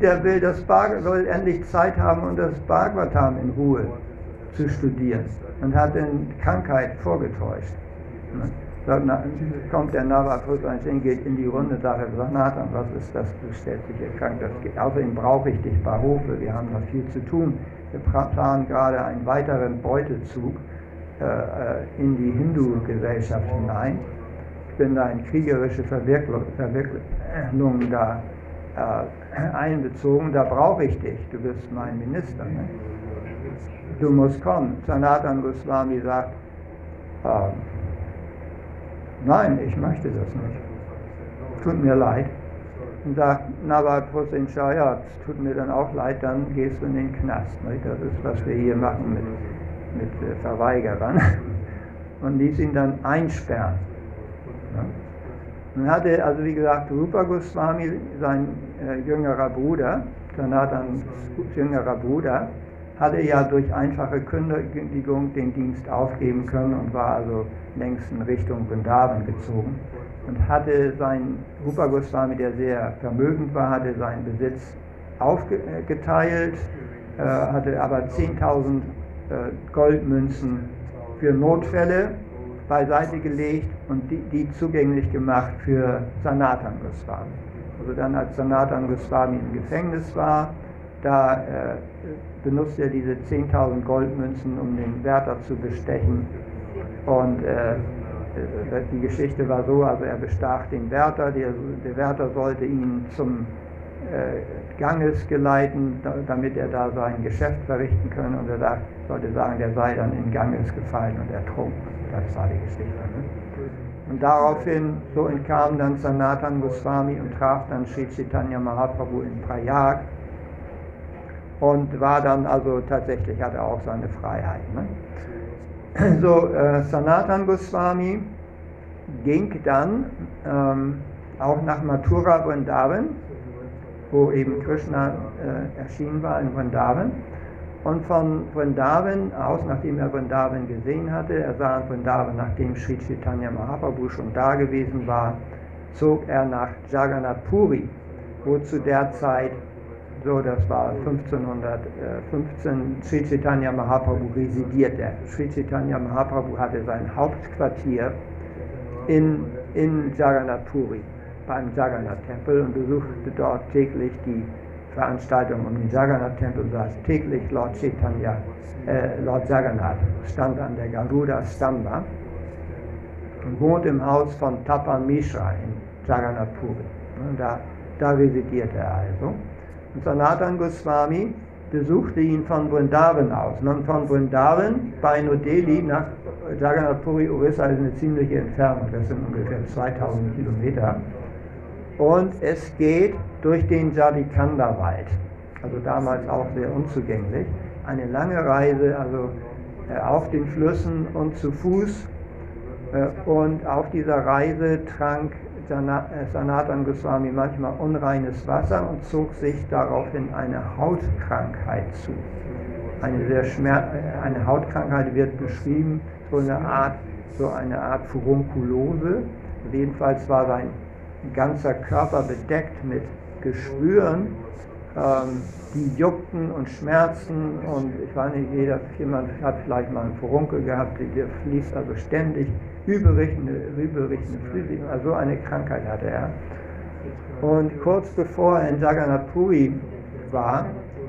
Der will das soll endlich Zeit haben, um das Bhagavatam in Ruhe zu studieren und hat in Krankheit vorgetäuscht. Kommt der Navaprus-Einstein, geht in die Runde, sagt er, Nathan, was ist das, du stellst dich hier krank, das geht. Außerdem brauche ich dich bei Hofe, wir haben noch viel zu tun. Wir planen gerade einen weiteren Beutezug äh, äh, in die Hindu-Gesellschaft hinein. Ich bin da in kriegerische Verwirklichung da äh, einbezogen, da brauche ich dich, du bist mein Minister. Ne? Du musst kommen. Sanatan Goswami sagt, äh, Nein, ich möchte das nicht. Tut mir leid. Und sagt Nawab Hussein Shah, ja, es tut mir dann auch leid, dann gehst du in den Knast. Nicht? Das ist, was wir hier machen mit, mit äh, Verweigerern. Und ließ ihn dann einsperren. Ja. Hatte, also wie gesagt, Rupa Goswami, sein äh, jüngerer Bruder, Sanatans jüngerer Bruder, hatte ja durch einfache Kündigung den Dienst aufgeben können und war also längst in Richtung Vrindavan gezogen und hatte sein Rupa Goswami, der sehr vermögend war, hatte seinen Besitz aufgeteilt, äh, hatte aber 10.000 äh, Goldmünzen für Notfälle beiseite gelegt und die, die zugänglich gemacht für Sanatan Goswami. Also dann, als Sanatan Goswami im Gefängnis war, da äh, benutzt er diese 10.000 Goldmünzen, um den Wärter zu bestechen. Und äh, äh, die Geschichte war so, also er bestach den Wärter, der, der Wärter sollte ihn zum äh, Ganges geleiten, da, damit er da sein Geschäft verrichten könne. Und er sagt, sollte sagen, der sei dann in Ganges gefallen und ertrunken. Das war die Geschichte. Ne? Und daraufhin, so entkam dann Sanatan Goswami und traf dann Sri Chaitanya Mahaprabhu in Prayag und war dann also tatsächlich, hatte auch seine Freiheit. Ne? So, äh, Sanatan Goswami ging dann ähm, auch nach Mathura Vrindavan, wo eben Krishna äh, erschienen war in Vrindavan. Und von Vrindavan aus, nachdem er Vrindavan gesehen hatte, er sah in Vrindavan, nachdem Sri Chaitanya Mahaprabhu schon da gewesen war, zog er nach Jagannath Puri, wo zu der Zeit, so das war 1515, Sri Chaitanya Mahaprabhu residierte. Sri Chaitanya Mahaprabhu hatte sein Hauptquartier in, in Jagannath Puri, beim Jagannath-Tempel und besuchte dort täglich die Veranstaltung um den Jagannath-Tempel, saß täglich Lord Chaitanya, äh, Lord Jagannath, stand an der Garuda Stamba und wohnt im Haus von Tapan Mishra in Jagannath Puri. Da, da residierte er also. Sanatan Goswami besuchte ihn von Vrindavan aus. Und von Vrindavan bei New Delhi nach Jagannath Puri, Orissa ist eine ziemliche Entfernung, das sind ungefähr 2000 Kilometer. Und es geht durch den Jadikanda-Wald, also damals auch sehr unzugänglich. Eine lange Reise, also äh, auf den Flüssen und zu Fuß. Äh, und auf dieser Reise trank Sanatan Goswami manchmal unreines Wasser und zog sich daraufhin eine Hautkrankheit zu. Eine, sehr äh, eine Hautkrankheit wird beschrieben, so eine Art, so eine Art Furunkulose. Jedenfalls war sein ganzer Körper bedeckt mit Geschwüren, ähm, die juckten und schmerzten und ich weiß nicht, jeder, jemand hat vielleicht mal einen Furunkel gehabt, der fließt also ständig übelriechende, übelriechende Flüssigkeit, also so eine Krankheit hatte er. Und kurz bevor er in Jagannath Puri war,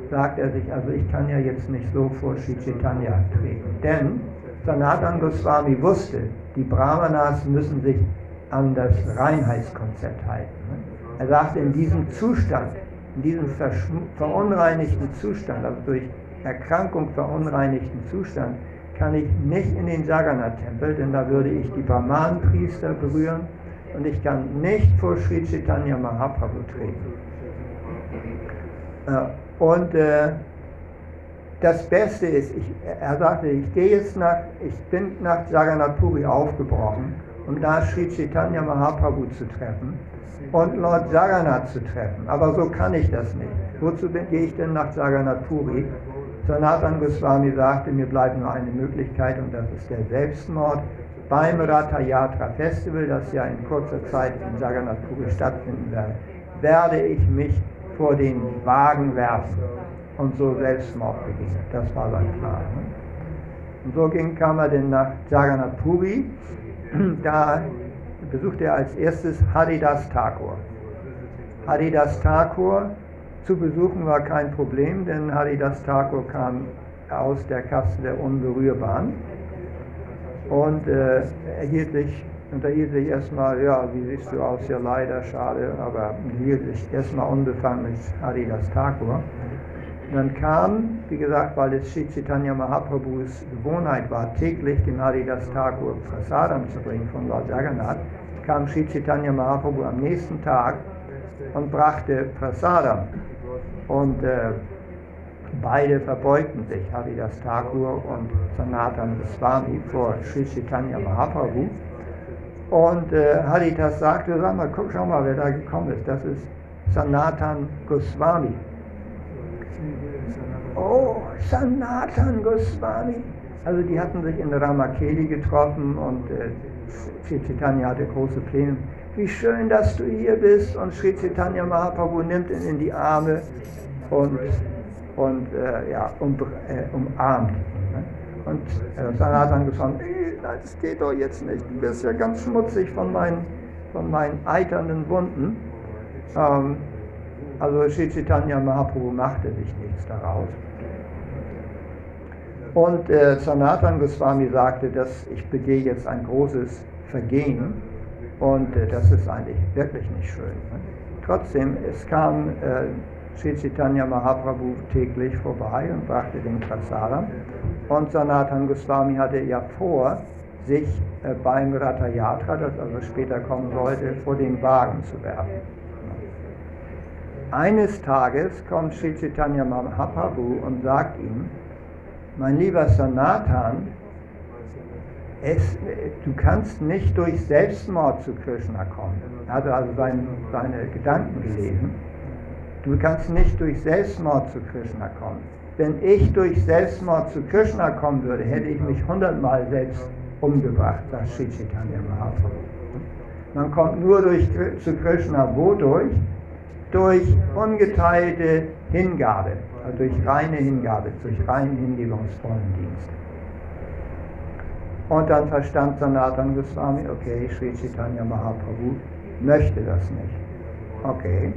sagt er sich, also ich kann ja jetzt nicht so vor Sri Chaitanya treten, denn Sanatan Goswami wusste, die Brahmanas müssen sich an das Reinheitskonzept halten. Er sagte, in diesem Zustand, in diesem verunreinigten Zustand, also durch Erkrankung verunreinigten Zustand, kann ich nicht in den Jagannath-Tempel, denn da würde ich die Brahman-Priester berühren und ich kann nicht vor Sri Chaitanya Mahaprabhu treten. Äh, und äh, das Beste ist, ich, er sagte, ich gehe jetzt nach, ich bin nach Jagannath Puri aufgebrochen, um da Sri Chaitanya Mahaprabhu zu treffen und Lord Jagannath zu treffen. Aber so kann ich das nicht. Wozu gehe ich denn nach Jagannath Puri? Sanatan Goswami sagte, mir bleibt nur eine Möglichkeit und das ist der Selbstmord. Beim Ratha Yatra Festival, das ja in kurzer Zeit in Jagannath Puri stattfinden werde, werde ich mich vor den Wagen werfen und so Selbstmord begehen. Das war sein Plan. Ne? Und so ging, kam er denn nach Jagannath Puri. Da besuchte er als erstes Haridas Thakur. Haridas Thakur zu besuchen war kein Problem, denn Haridas Thakur kam aus der Kaste der Unberührbaren und äh, erhielt sich, unterhielt sich erstmal, ja, wie siehst du aus, ja leider, schade, aber hielt sich erstmal unbefangen mit Haridas Thakur. Dann kam, wie gesagt, weil es Sri Chaitanya Mahaprabhus Gewohnheit war, täglich dem Haridas Thakur Prasadam zu bringen von Lord Jagannath, kam Sri Chaitanya Mahaprabhu am nächsten Tag und brachte Prasadam. Und äh, beide verbeugten sich, Haridas Thakur und Sanatan Swami vor Sri Chaitanya Mahaprabhu. Und äh, Haridas sagte, sag mal, guck, schau mal, wer da gekommen ist. Das ist Sanatan Goswami. Oh, Sanatan Goswami. Also die hatten sich in Ramakeli getroffen und äh, Chaitanya hatte große Pläne wie schön, dass du hier bist. Und Sri Chaitanya Mahaprabhu nimmt ihn in die Arme und, und äh, ja, um, äh, umarmt. Ne? Und äh, Sanatan gesagt, nein, das geht doch jetzt nicht. Du bist ja ganz schmutzig von meinen, von meinen eiternden Wunden. Ähm, also Sri Chaitanya Mahaprabhu machte sich nichts daraus. Und äh, Sanatan Goswami sagte, dass ich begehe jetzt ein großes Vergehen und äh, das ist eigentlich wirklich nicht schön. Ne? Trotzdem, es kam äh, Chaitanya Mahaprabhu täglich vorbei und brachte den Prasadam. Und Sanatan Goswami hatte ja vor, sich äh, beim Ratayatra, das also später kommen sollte, vor den Wagen zu werfen. Eines Tages kommt Sri Chaitanya Mahaprabhu und sagt ihm, mein lieber Sanatan, es, du kannst nicht durch Selbstmord zu Krishna kommen. Er hatte also sein, seine Gedanken gelesen. Du kannst nicht durch Selbstmord zu Krishna kommen. Wenn ich durch Selbstmord zu Krishna kommen würde, hätte ich mich hundertmal selbst umgebracht, sagt Sri Chaitanya Mahaprabhu. Man kommt nur durch, zu Krishna wodurch? Durch ungeteilte Hingabe, also durch reine Hingabe, durch reinen hingebungsvollen Dienst. Und dann verstand Sanatan Goswami, okay, Sri Chaitanya Mahaprabhu möchte das nicht. Okay,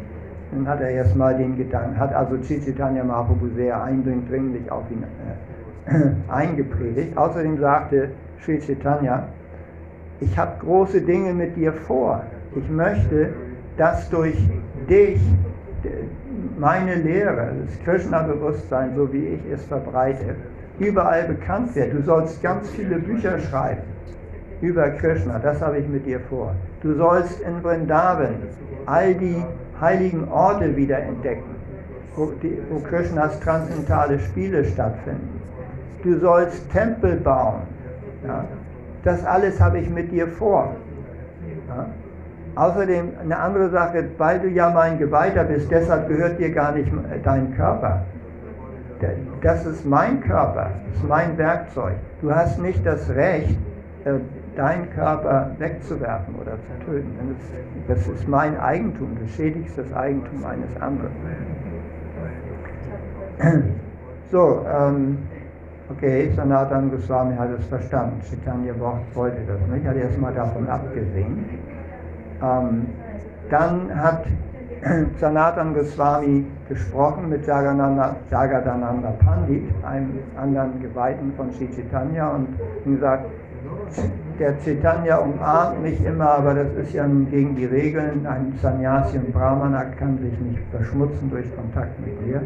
dann hat er erstmal den Gedanken, hat also Sri Chaitanya Mahaprabhu sehr eindringlich auf ihn äh, eingepredigt. Außerdem sagte Sri Chaitanya, ich habe große Dinge mit dir vor. Ich möchte, dass durch dich meine Lehre, das Krishna-Bewusstsein, so wie ich es verbreite, überall bekannt wird. Du sollst ganz viele Bücher schreiben über Krishna, das habe ich mit dir vor. Du sollst in Vrindavan all die heiligen Orte wieder entdecken, wo, die, wo Krishnas transzendentale Spiele stattfinden. Du sollst Tempel bauen. Ja. Das alles habe ich mit dir vor. Ja. Außerdem eine andere Sache, weil du ja mein Geweihter bist, deshalb gehört dir gar nicht dein Körper. Das ist mein Körper, das ist mein Werkzeug. Du hast nicht das Recht, äh, deinen Körper wegzuwerfen oder zu töten. Das ist mein Eigentum, du schädigst das Eigentum eines anderen. So, ähm, okay, Sanatan Goswami hat es verstanden. Chaitanya wollte das nicht, hat erstmal davon abgesehen. Ähm, dann hat Sanatan Goswami gesprochen mit Jagadananda Pandit, einem anderen Geweihten von Sri Chaitanya, und gesagt, der Chaitanya umarmt mich immer, aber das ist ja gegen die Regeln. Ein Sannyasi und Brahmana kann sich nicht verschmutzen durch Kontakt mit mir.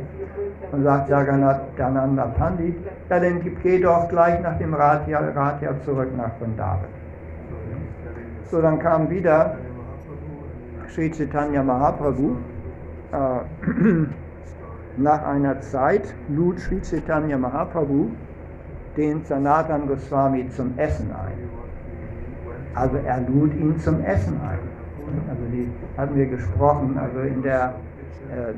Und sagt Jagadananda Pandit, ja, dann geh doch gleich nach dem Ratya, Ratya zurück nach Vrindavan. So, dann kam wieder Sri Chaitanya Mahaprabhu. Äh, nach einer Zeit lud Sri Chaitanya Mahaprabhu den Sanatan Goswami zum Essen ein. Also er lud ihn zum Essen ein. Also die hatten wir gesprochen, also in der äh,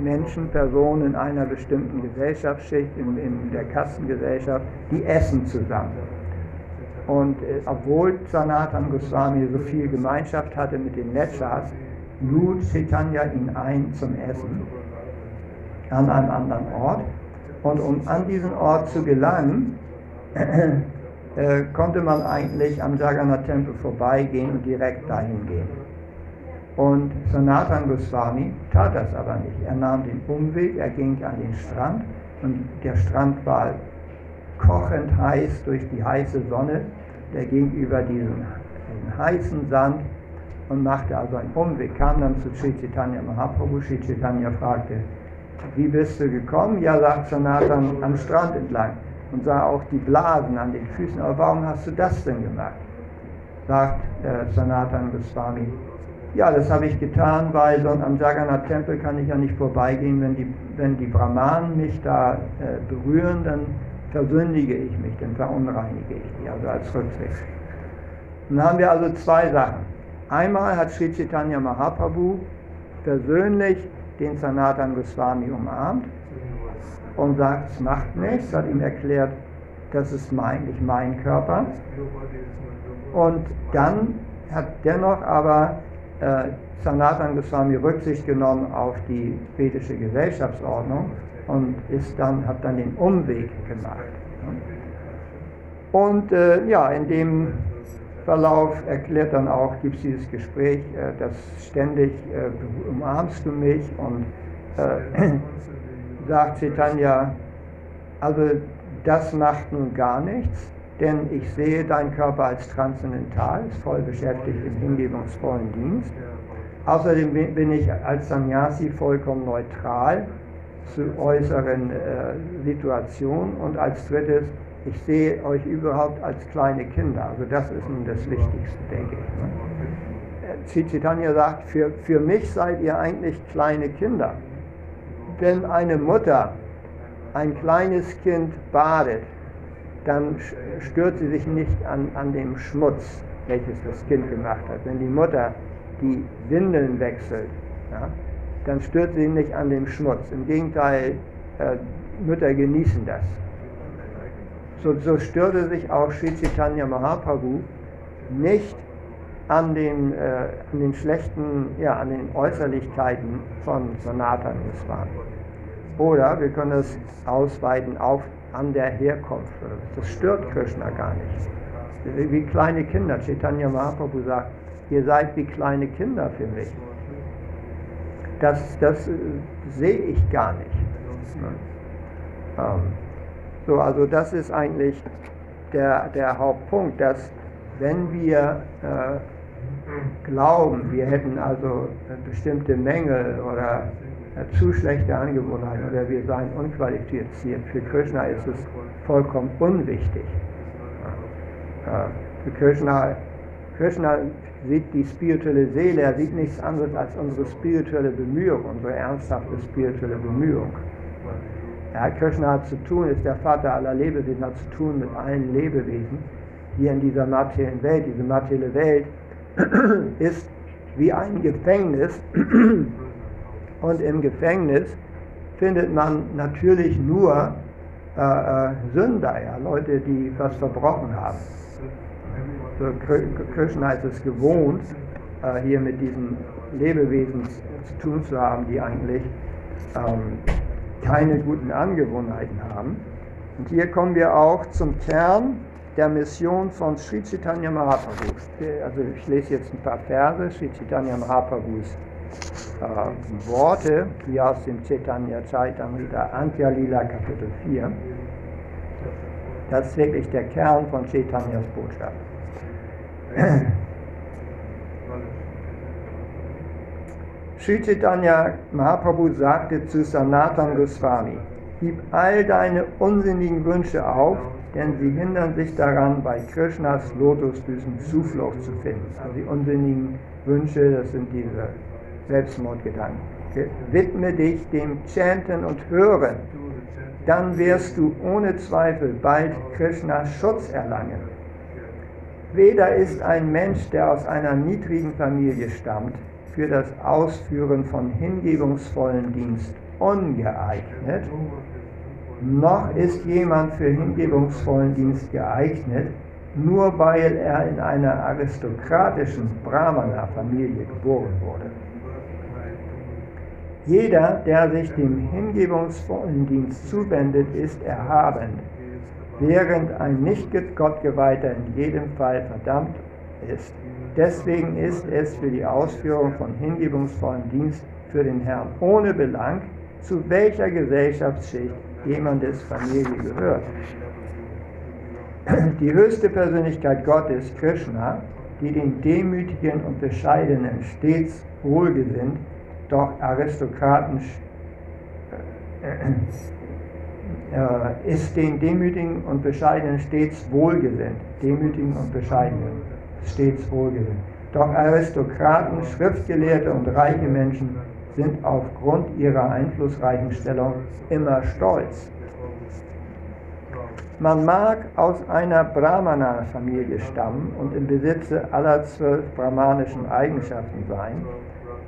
Menschen, in einer bestimmten Gesellschaftsschicht, in, in der Kastengesellschaft, die essen zusammen. Und äh, obwohl Sanatan Goswami so viel Gemeinschaft hatte mit den Lechas, lud Chaitanya ihn ein zum Essen an einem anderen Ort. Und um an diesen Ort zu gelangen, äh, konnte man eigentlich am Jagannath-Tempel vorbeigehen und direkt dahin gehen. Und Sanatan Goswami tat das aber nicht. Er nahm den Umweg, er ging an den Strand und der Strand war kochend heiß durch die heiße Sonne. Der ging über diesen, heißen Sand und machte also einen Umweg, kam dann zu Sri Chaitanya Mahaprabhu. Sri Chaitanya fragte, wie bist du gekommen? Ja, sagt Sanatan, am Strand entlang und sah auch die Blasen an den Füßen. Aber warum hast du das denn gemacht? Sagt äh, Sanatan Goswami. Ja, das habe ich getan, weil so am Jagannath-Tempel kann ich ja nicht vorbeigehen. Wenn die, wenn die Brahmanen mich da äh, berühren, dann versündige ich mich, dann verunreinige ich die, also als Rückweg. Dann haben wir also zwei Sachen. Einmal hat Sri Chaitanya Mahaprabhu persönlich den Sanatan Goswami umarmt und sagt, es macht nichts, hat ihm erklärt, das ist mein, nicht mein Körper. Und dann hat dennoch aber äh, Sanatan Goswami Rücksicht genommen auf die vedische Gesellschaftsordnung und ist dann, hat dann den Umweg gemacht. Und äh, ja, in dem Verlauf erklärt dann auch, gibt es dieses Gespräch, äh, dass ständig äh, umarmst du mich und äh, sagt Chaitanya, also das macht nun gar nichts, denn ich sehe deinen Körper als transzendental, ist voll beschäftigt im hingebungsvollen Dienst. Außerdem bin ich als Sannyasi vollkommen neutral zu äußeren äh, Situationen und als drittes ich sehe euch überhaupt als kleine Kinder. Also das ist nun das Wichtigste, denke ich. Ne? Chaitanya sagt, für, für mich seid ihr eigentlich kleine Kinder. Wenn eine Mutter ein kleines Kind badet, dann stört sie sich nicht an, an dem Schmutz, welches das Kind gemacht hat. Wenn die Mutter die Windeln wechselt, ja, dann stört sie nicht an dem Schmutz. Im Gegenteil, äh, Mütter genießen das. So, so störte sich auch Sri Chaitanya Mahaprabhu nicht an den, äh, an den schlechten, ja, an den Äußerlichkeiten von Sanatan Swami. Oder wir können es ausweiten auf an der Herkunft. Das stört Krishna gar nicht. Wie kleine Kinder. Chaitanya Mahaprabhu sagt, ihr seid wie kleine Kinder für mich. Das, das äh, sehe ich gar nicht. Ähm, so, also das ist eigentlich der, der Hauptpunkt, dass wenn wir äh, glauben, wir hätten also bestimmte Mängel oder äh, zu schlechte Angewohnheiten oder wir seien unqualifiziert, für Krishna ist es vollkommen unwichtig. Äh, für Krishna, Krishna sieht die spirituelle Seele, er sieht nichts anderes als unsere spirituelle Bemühung, unsere ernsthafte spirituelle Bemühung. Ja, Krishna hat zu tun, ist der Vater aller Lebewesen, hat zu tun mit allen Lebewesen hier in dieser materiellen Welt. Diese materielle Welt ist wie ein Gefängnis und im Gefängnis findet man natürlich nur äh, äh, Sünder, ja, Leute, die was verbrochen haben. So, Krishna ist es gewohnt, äh, hier mit diesen Lebewesen zu tun zu haben, die eigentlich ähm, keine guten Angewohnheiten haben. Und hier kommen wir auch zum Kern der Mission von Sri Chaitanya Mahaprabhu. Also ich lese jetzt ein paar Verse, Sri Chaitanya Mahaprabhus äh, Worte, hier aus dem Chaitanya Chaitamrita Antya Lila Kapitel 4. Das ist wirklich der Kern von Chaitanyas Botschaft. Sri Chaitanya Mahaprabhu sagte zu Sanatan Goswami, gib all deine unsinnigen Wünsche auf, denn sie hindern sich daran, bei Krishnas Lotusfüßen Zuflucht zu finden. Also die unsinnigen Wünsche, das sind diese Selbstmordgedanken. Widme dich dem Chanten und Hören, dann wirst du ohne Zweifel bald Krishnas Schutz erlangen. Weder ist ein Mensch, der aus einer niedrigen Familie stammt, für das Ausführen von hingebungsvollen Dienst ungeeignet, noch ist jemand für hingebungsvollen Dienst geeignet, nur weil er in einer aristokratischen Brahmana-Familie geboren wurde. Jeder, der sich dem hingebungsvollen Dienst zuwendet, ist erhaben, während ein nicht Gottgeweihter in jedem Fall verdammt ist. Deswegen ist es für die Ausführung von hingebungsvollen Dienst für den Herrn ohne Belang, zu welcher Gesellschaftsschicht jemandes Familie gehört. Die höchste Persönlichkeit Gottes, Krishna, die den Demütigen und Bescheidenen stets wohlgesinnt, doch Aristokraten äh, äh, ist den Demütigen und Bescheidenen stets wohlgesinnt. Demütigen und Bescheidenen stets wohlgesinnt. Doch Aristokraten, Schriftgelehrte und reiche Menschen sind aufgrund ihrer einflussreichen Stellung immer stolz. Man mag aus einer Brahmana-Familie stammen und im Besitze aller zwölf brahmanischen Eigenschaften sein,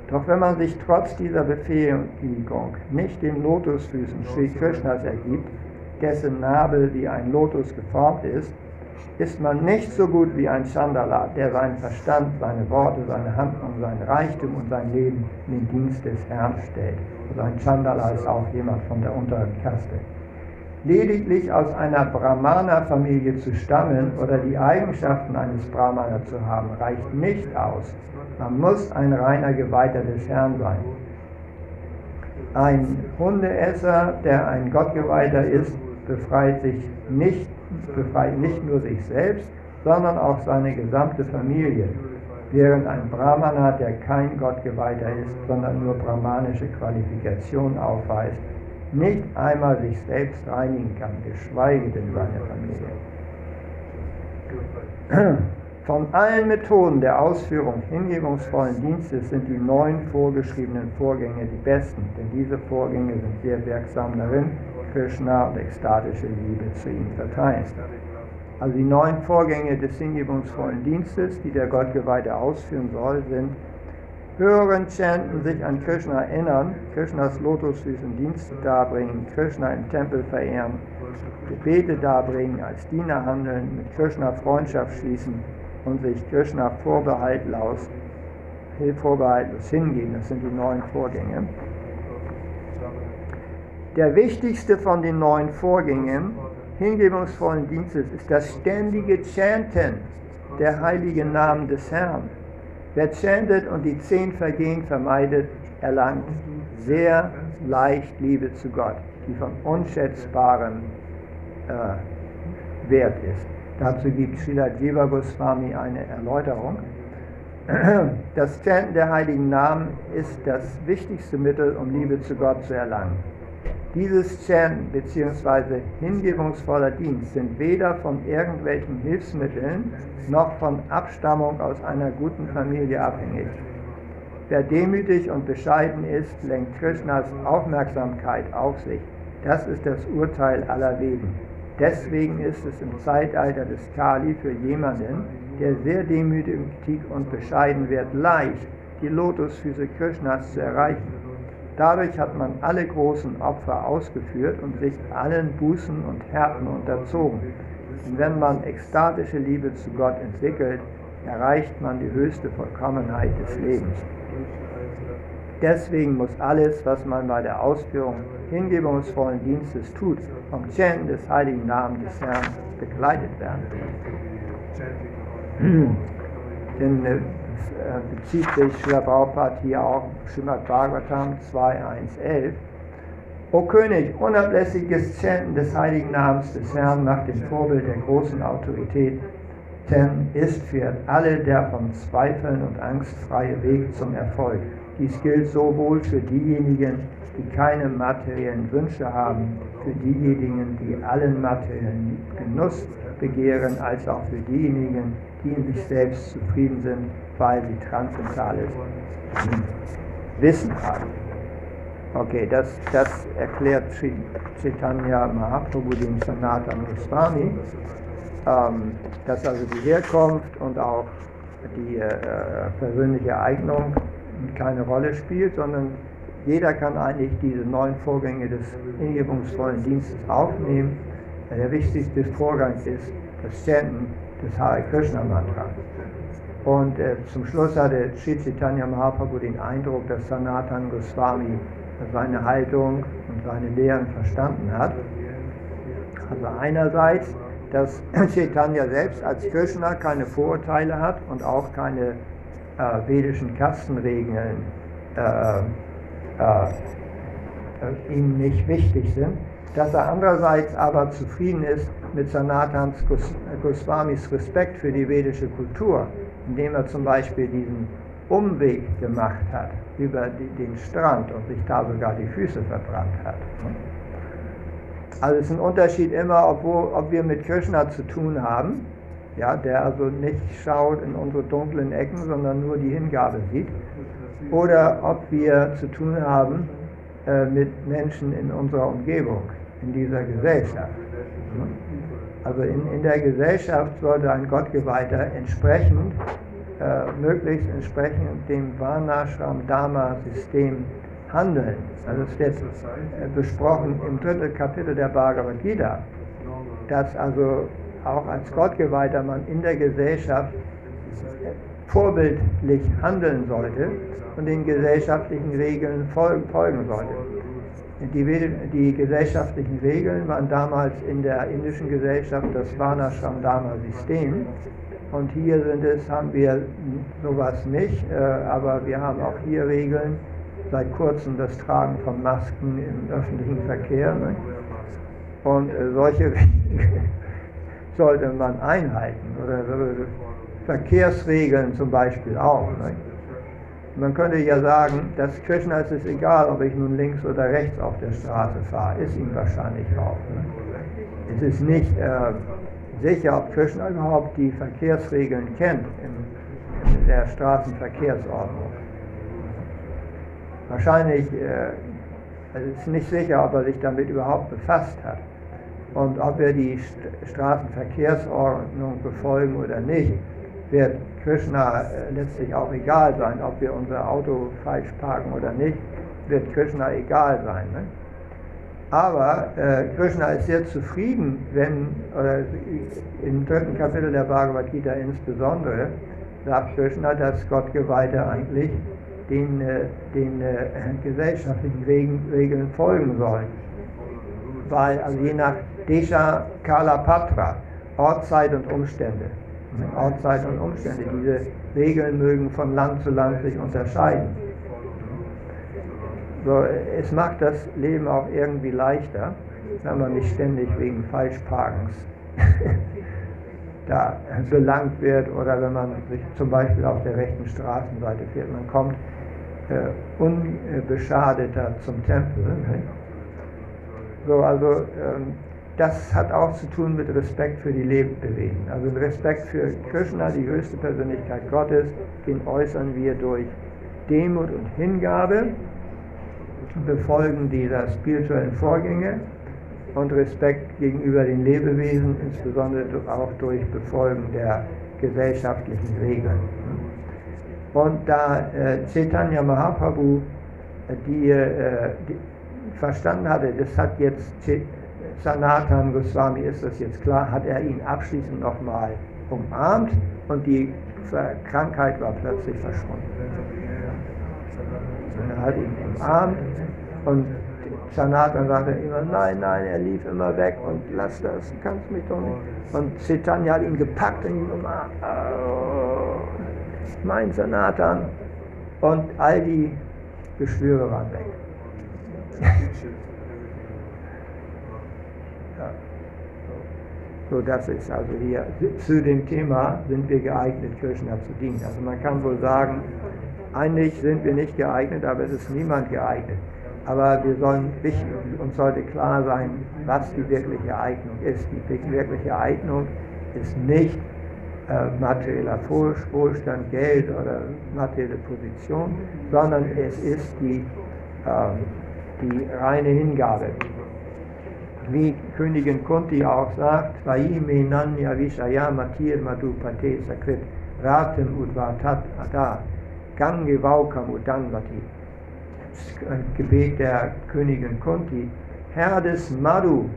doch wenn man sich trotz dieser Befähigung nicht den Lotusfüßen Sri Krishnas ergibt, dessen Nabel wie ein Lotus geformt ist, ist man nicht so gut wie ein Chandala, der seinen Verstand, seine Worte, seine Handlung, sein Reichtum und sein Leben in den Dienst des Herrn stellt. Also ein Chandala ist auch jemand von der unteren Kaste. Lediglich aus einer Brahmana-Familie zu stammen oder die Eigenschaften eines Brahmana zu haben, reicht nicht aus. Man muss ein reiner Geweihter des Herrn sein. Ein Hundeesser, der ein Gottgeweihter ist, befreit sich nicht befreit nicht nur sich selbst, sondern auch seine gesamte Familie, während ein Brahmana, der kein Gottgeweihter ist, sondern nur brahmanische Qualifikation aufweist, nicht einmal sich selbst reinigen kann, geschweige denn seine Familie. Von allen Methoden der Ausführung hingebungsvollen Dienstes sind die neun vorgeschriebenen Vorgänge die besten, denn diese Vorgänge sind sehr wirksam darin, Krishna und ekstatische Liebe zu ihm verteilen. Also die neun Vorgänge des hingebungsvollen Dienstes, die der Gottgeweihte ausführen soll, sind Hören, chanten, sich an Krishna erinnern, Krishnas Lotusfüßen Dienste darbringen, Krishna im Tempel verehren, Gebete darbringen, als Diener handeln, mit Krishna Freundschaft schließen und sich Krishna vorbehaltlos, vorbehaltlos hingeben. Das sind die neun Vorgänge. Der wichtigste von den neun Vorgängen hingebungsvollen Dienstes ist das ständige Chanten der heiligen Namen des Herrn. Wer chantet und die zehn Vergehen vermeidet, erlangt sehr leicht Liebe zu Gott, die von unschätzbarem äh, Wert ist. Dazu gibt Srila Jiva Goswami eine Erläuterung. Das Chanten der heiligen Namen ist das wichtigste Mittel, um Liebe zu Gott zu erlangen. Dieses Chanten bzw. hingebungsvoller Dienst sind weder von irgendwelchen Hilfsmitteln noch von Abstammung aus einer guten Familie abhängig. Wer demütig und bescheiden ist, lenkt Krishnas Aufmerksamkeit auf sich. Das ist das Urteil aller Wegen. Deswegen ist es im Zeitalter des Kali für jemanden, der sehr demütig und bescheiden wird, leicht, die Lotusfüße Krishnas zu erreichen. Dadurch hat man alle großen Opfer ausgeführt und sich allen Bußen und Härten unterzogen. Und wenn man ekstatische Liebe zu Gott entwickelt, erreicht man die höchste Vollkommenheit des Lebens. Deswegen muss alles, was man bei der Ausführung hingebungsvollen Dienstes tut, vom Chanten des heiligen Namens des Herrn begleitet werden. Denn äh, äh, bezieht sich Srila Prabhupada hier auch Srimad Bhagavatam 2.1.11. O König, unablässiges Chanten des heiligen Namens des Herrn nach dem Vorbild der großen Autorität denn ist für alle der von Zweifeln und Angst freie Weg zum Erfolg. Dies gilt sowohl für diejenigen, die keine materiellen Wünsche haben, für diejenigen, die allen materiellen Genuss begehren, als auch für diejenigen, die in sich selbst zufrieden sind, weil sie transzendentales Wissen haben. Okay, das, das erklärt Chaitanya Mahaprabhu dem Sanatan Goswami, ähm, dass also die Herkunft und auch die äh, persönliche Eignung keine Rolle spielt, sondern jeder kann eigentlich diese neuen Vorgänge des hingebungsvollen Dienstes aufnehmen. Der wichtigste Vorgang ist das Chanten des Hare Krishna Mantra. Und äh, zum Schluss hatte Sri Chaitanya Mahaprabhu den Eindruck, dass Sanatan Goswami seine Haltung und seine Lehren verstanden hat. Also einerseits, dass Chaitanya selbst als Krishna keine Vorurteile hat und auch keine äh, vedischen Kastenregeln äh, äh, ihm nicht wichtig sind, dass er andererseits aber zufrieden ist mit Sanatans Goswamis Respekt für die vedische Kultur, indem er zum Beispiel diesen Umweg gemacht hat über den Strand und sich da sogar die Füße verbrannt hat. Also es ist ein Unterschied immer, ob, ob wir mit Krishna zu tun haben, ja, der also nicht schaut in unsere dunklen Ecken, sondern nur die Hingabe sieht, oder ob wir zu tun haben äh, mit Menschen in unserer Umgebung, in dieser Gesellschaft. Also in, in der Gesellschaft sollte ein Gottgeweihter entsprechend, äh, möglichst entsprechend dem Varnashram-Dharma-System handeln. Also es wird äh, besprochen im dritten Kapitel der Bhagavad Gita, dass also auch als Gottgeweihter man in der Gesellschaft vorbildlich handeln sollte und den gesellschaftlichen Regeln folgen sollte. Die, die, gesellschaftlichen Regeln waren damals in der indischen Gesellschaft das Varnashram Dharma System. Und hier sind es, haben wir sowas nicht, äh, aber wir haben auch hier Regeln, seit kurzem das Tragen von Masken im öffentlichen Verkehr. Ne? Und äh, solche Regeln sollte man einhalten. Oder Verkehrsregeln zum Beispiel auch. Ne? Man könnte ja sagen, dass Krishna ist es egal, ob ich nun links oder rechts auf der Straße fahre. Ist ihm wahrscheinlich auch. Ne? Es ist nicht äh, sicher, ob Krishna überhaupt die Verkehrsregeln kennt in, in der Straßenverkehrsordnung. Wahrscheinlich äh, also ist nicht sicher, ob er sich damit überhaupt befasst hat. Und ob wir die Straßenverkehrsordnung befolgen oder nicht, wird Krishna äh, letztlich auch egal sein. Ob wir unser Auto falsch parken oder nicht, wird Krishna egal sein. Ne? Aber äh, Krishna ist sehr zufrieden, wenn, oder im dritten Kapitel der Bhagavad Gita insbesondere, sagt Krishna, dass Gottgeweihte eigentlich den, äh, den äh, gesellschaftlichen Regeln folgen sollen. Weil, also je nach Desha Kala Patra, Ort, Zeit und Umstände. Ort, Zeit und Umstände. Diese Regeln mögen von Land zu Land sich unterscheiden. So, es macht das Leben auch irgendwie leichter, wenn man nicht ständig wegen Falschparkens da belangt wird oder wenn man sich zum Beispiel auf der rechten Straßenseite fährt. Man kommt äh, unbeschadeter zum Tempel. Ne? So, also ähm, das hat auch zu tun mit Respekt für die Lebewesen. Also Respekt für Krishna, die höchste Persönlichkeit Gottes, den äußern wir durch Demut und Hingabe, Befolgen dieser spirituellen Vorgänge und Respekt gegenüber den Lebewesen, insbesondere auch durch Befolgen der gesellschaftlichen Regeln. Und da äh, Chaitanya Mahaprabhu äh, die, äh, die, verstanden hatte, das hat jetzt Sanatan Goswami, ist das jetzt klar, hat er ihn abschließend nochmal umarmt und die Krankheit war plötzlich verschwunden. Er hat ihn umarmt und Sanatan sagte immer, nein, nein, er lief immer weg und lass das, kannst mich doch nicht. Und Chaitanya hat ihn gepackt und ihn umarmt. Oh, mein Sanatan. Und all die Geschwüre waren weg. ja. So, das ist also hier zu dem Thema, sind wir geeignet, Krishna zu dienen. Also man kann wohl sagen, eigentlich sind wir nicht geeignet, aber es ist niemand geeignet. Aber wir sollen, uns sollte klar sein, was die wirkliche Eignung ist. Die wirkliche Eignung ist nicht äh, materieller Wohlstand, Geld oder materielle Position, sondern es ist die, äh, die reine Hingabe. Wie Königin Kunti auch sagt, Vaime Nanya Vishaya Matir Madhupate Sakrit Ratem Udvatat Ada Gange Vaukam Udanvati. Gebet der Königin Kunti, Herr des Madhu,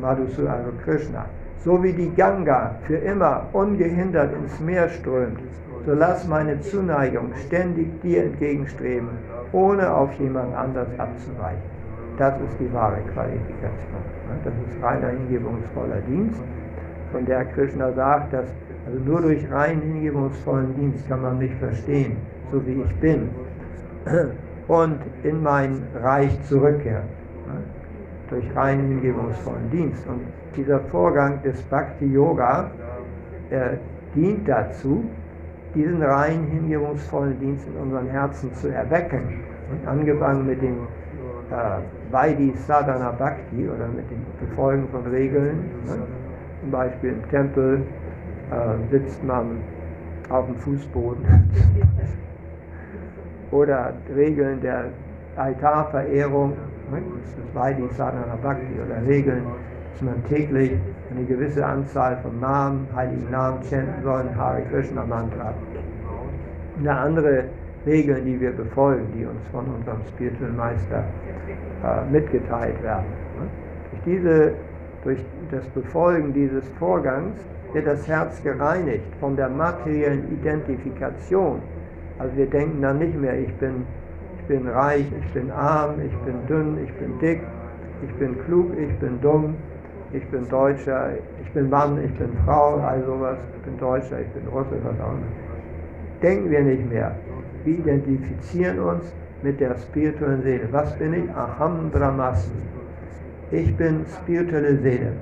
Madhu also Krishna, so wie die Ganga für immer ungehindert ins Meer strömt, so lass meine Zuneigung ständig dir entgegenstreben, ohne auf jemand anders abzuweichen. Das ist die wahre Qualifikation. Das ist reiner hingebungsvoller Dienst, von der Krishna sagt, dass also nur durch rein hingebungsvollen Dienst kann man mich verstehen, so wie ich bin, und in mein Reich zurückkehren. Durch rein hingebungsvollen Dienst. Und dieser Vorgang des Bhakti Yoga äh, dient dazu, diesen rein hingebungsvollen Dienst in unseren Herzen zu erwecken. Und angefangen mit dem äh, Vaidi Sadhana Bhakti oder mit dem Befolgen von Regeln. Ne? Zum Beispiel im Tempel äh, sitzt man auf dem Fußboden. oder Regeln der Altarverehrung, ne? das ist Vaidi Sadhana Bhakti, oder Regeln dass man täglich eine gewisse Anzahl von Namen, heiligen Namen chanten soll, Hare Krishna Mantra. Eine andere Regeln, die wir befolgen, die uns von unserem spirituellen Meister äh, mitgeteilt werden. Durch, diese, durch das Befolgen dieses Vorgangs wird das Herz gereinigt von der materiellen Identifikation. Also wir denken dann nicht mehr, ich bin, ich bin reich, ich bin arm, ich bin dünn, ich bin dick, ich bin klug, ich bin dumm, ich bin Deutscher, ich bin Mann, ich bin Frau, all sowas, ich bin Deutscher, ich bin Russe, was auch immer. Denken wir nicht mehr. Wir identifizieren uns mit der spirituellen Seele. Was bin ich? Aham Brahmasmi. Ich bin spirituelle Seele.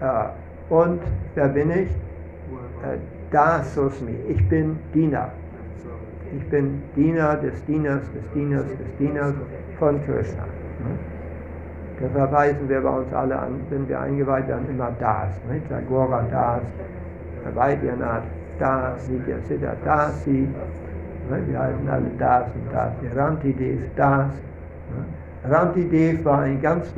Äh, und wer bin ich? Äh, Dasosmi. Ich bin Diener. Ich bin Diener des Dieners, des Dieners, des Dieners von Krishna. Ne? Deshalb heißen wir bei uns alle an, wenn wir eingeweiht werden, immer Das. Nicht? Sagora Das, Vaidyanat Das, Nitya Siddha Dasi. Wir heißen alle Das und Das. Der Rantidev Das. Rantidev war ein ganz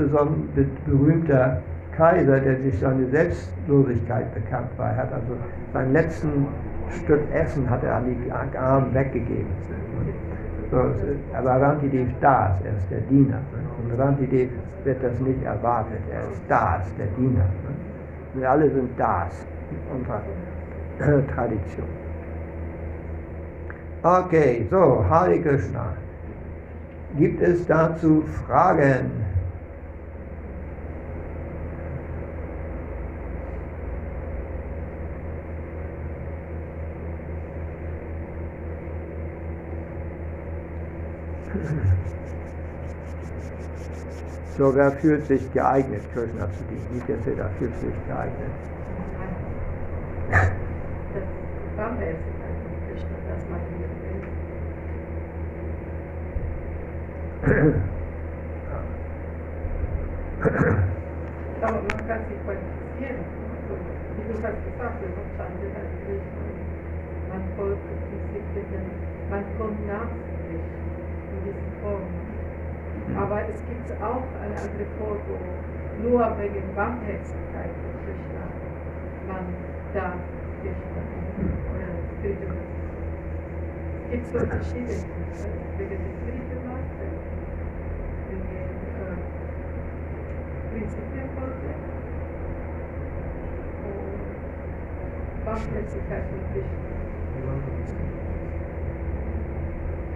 berühmter Kaiser, der sich seine Selbstlosigkeit bekannt war. Er hat also sein letzten Stück Essen hat er an die Armen weggegeben. So, aber Rantidev Das, er ist der Diener. Und Rantidev wird das nicht erwartet. Er ist das, der Diener. Wir alle sind das in unserer Tradition. Okay, so, Hare Krishna. Gibt es dazu Fragen? So, wer fühlt sich geeignet, Krishna zu dienen? Nicht der Siddha fühlt sich geeignet. Aber man kann sich qualifizieren. Wie du hast gesagt, man folgt Disziplinen, man kommt nach sich in diesen Formen. Aber es gibt auch eine andere Form, wo nur wegen Barmherzigkeit von Krishna man da Krishna oder Frieden. Es gibt so verschiedene, wegen des Friedemaster, wegen äh, Prinzipienfolge und Barmherzigkeit von Krishna.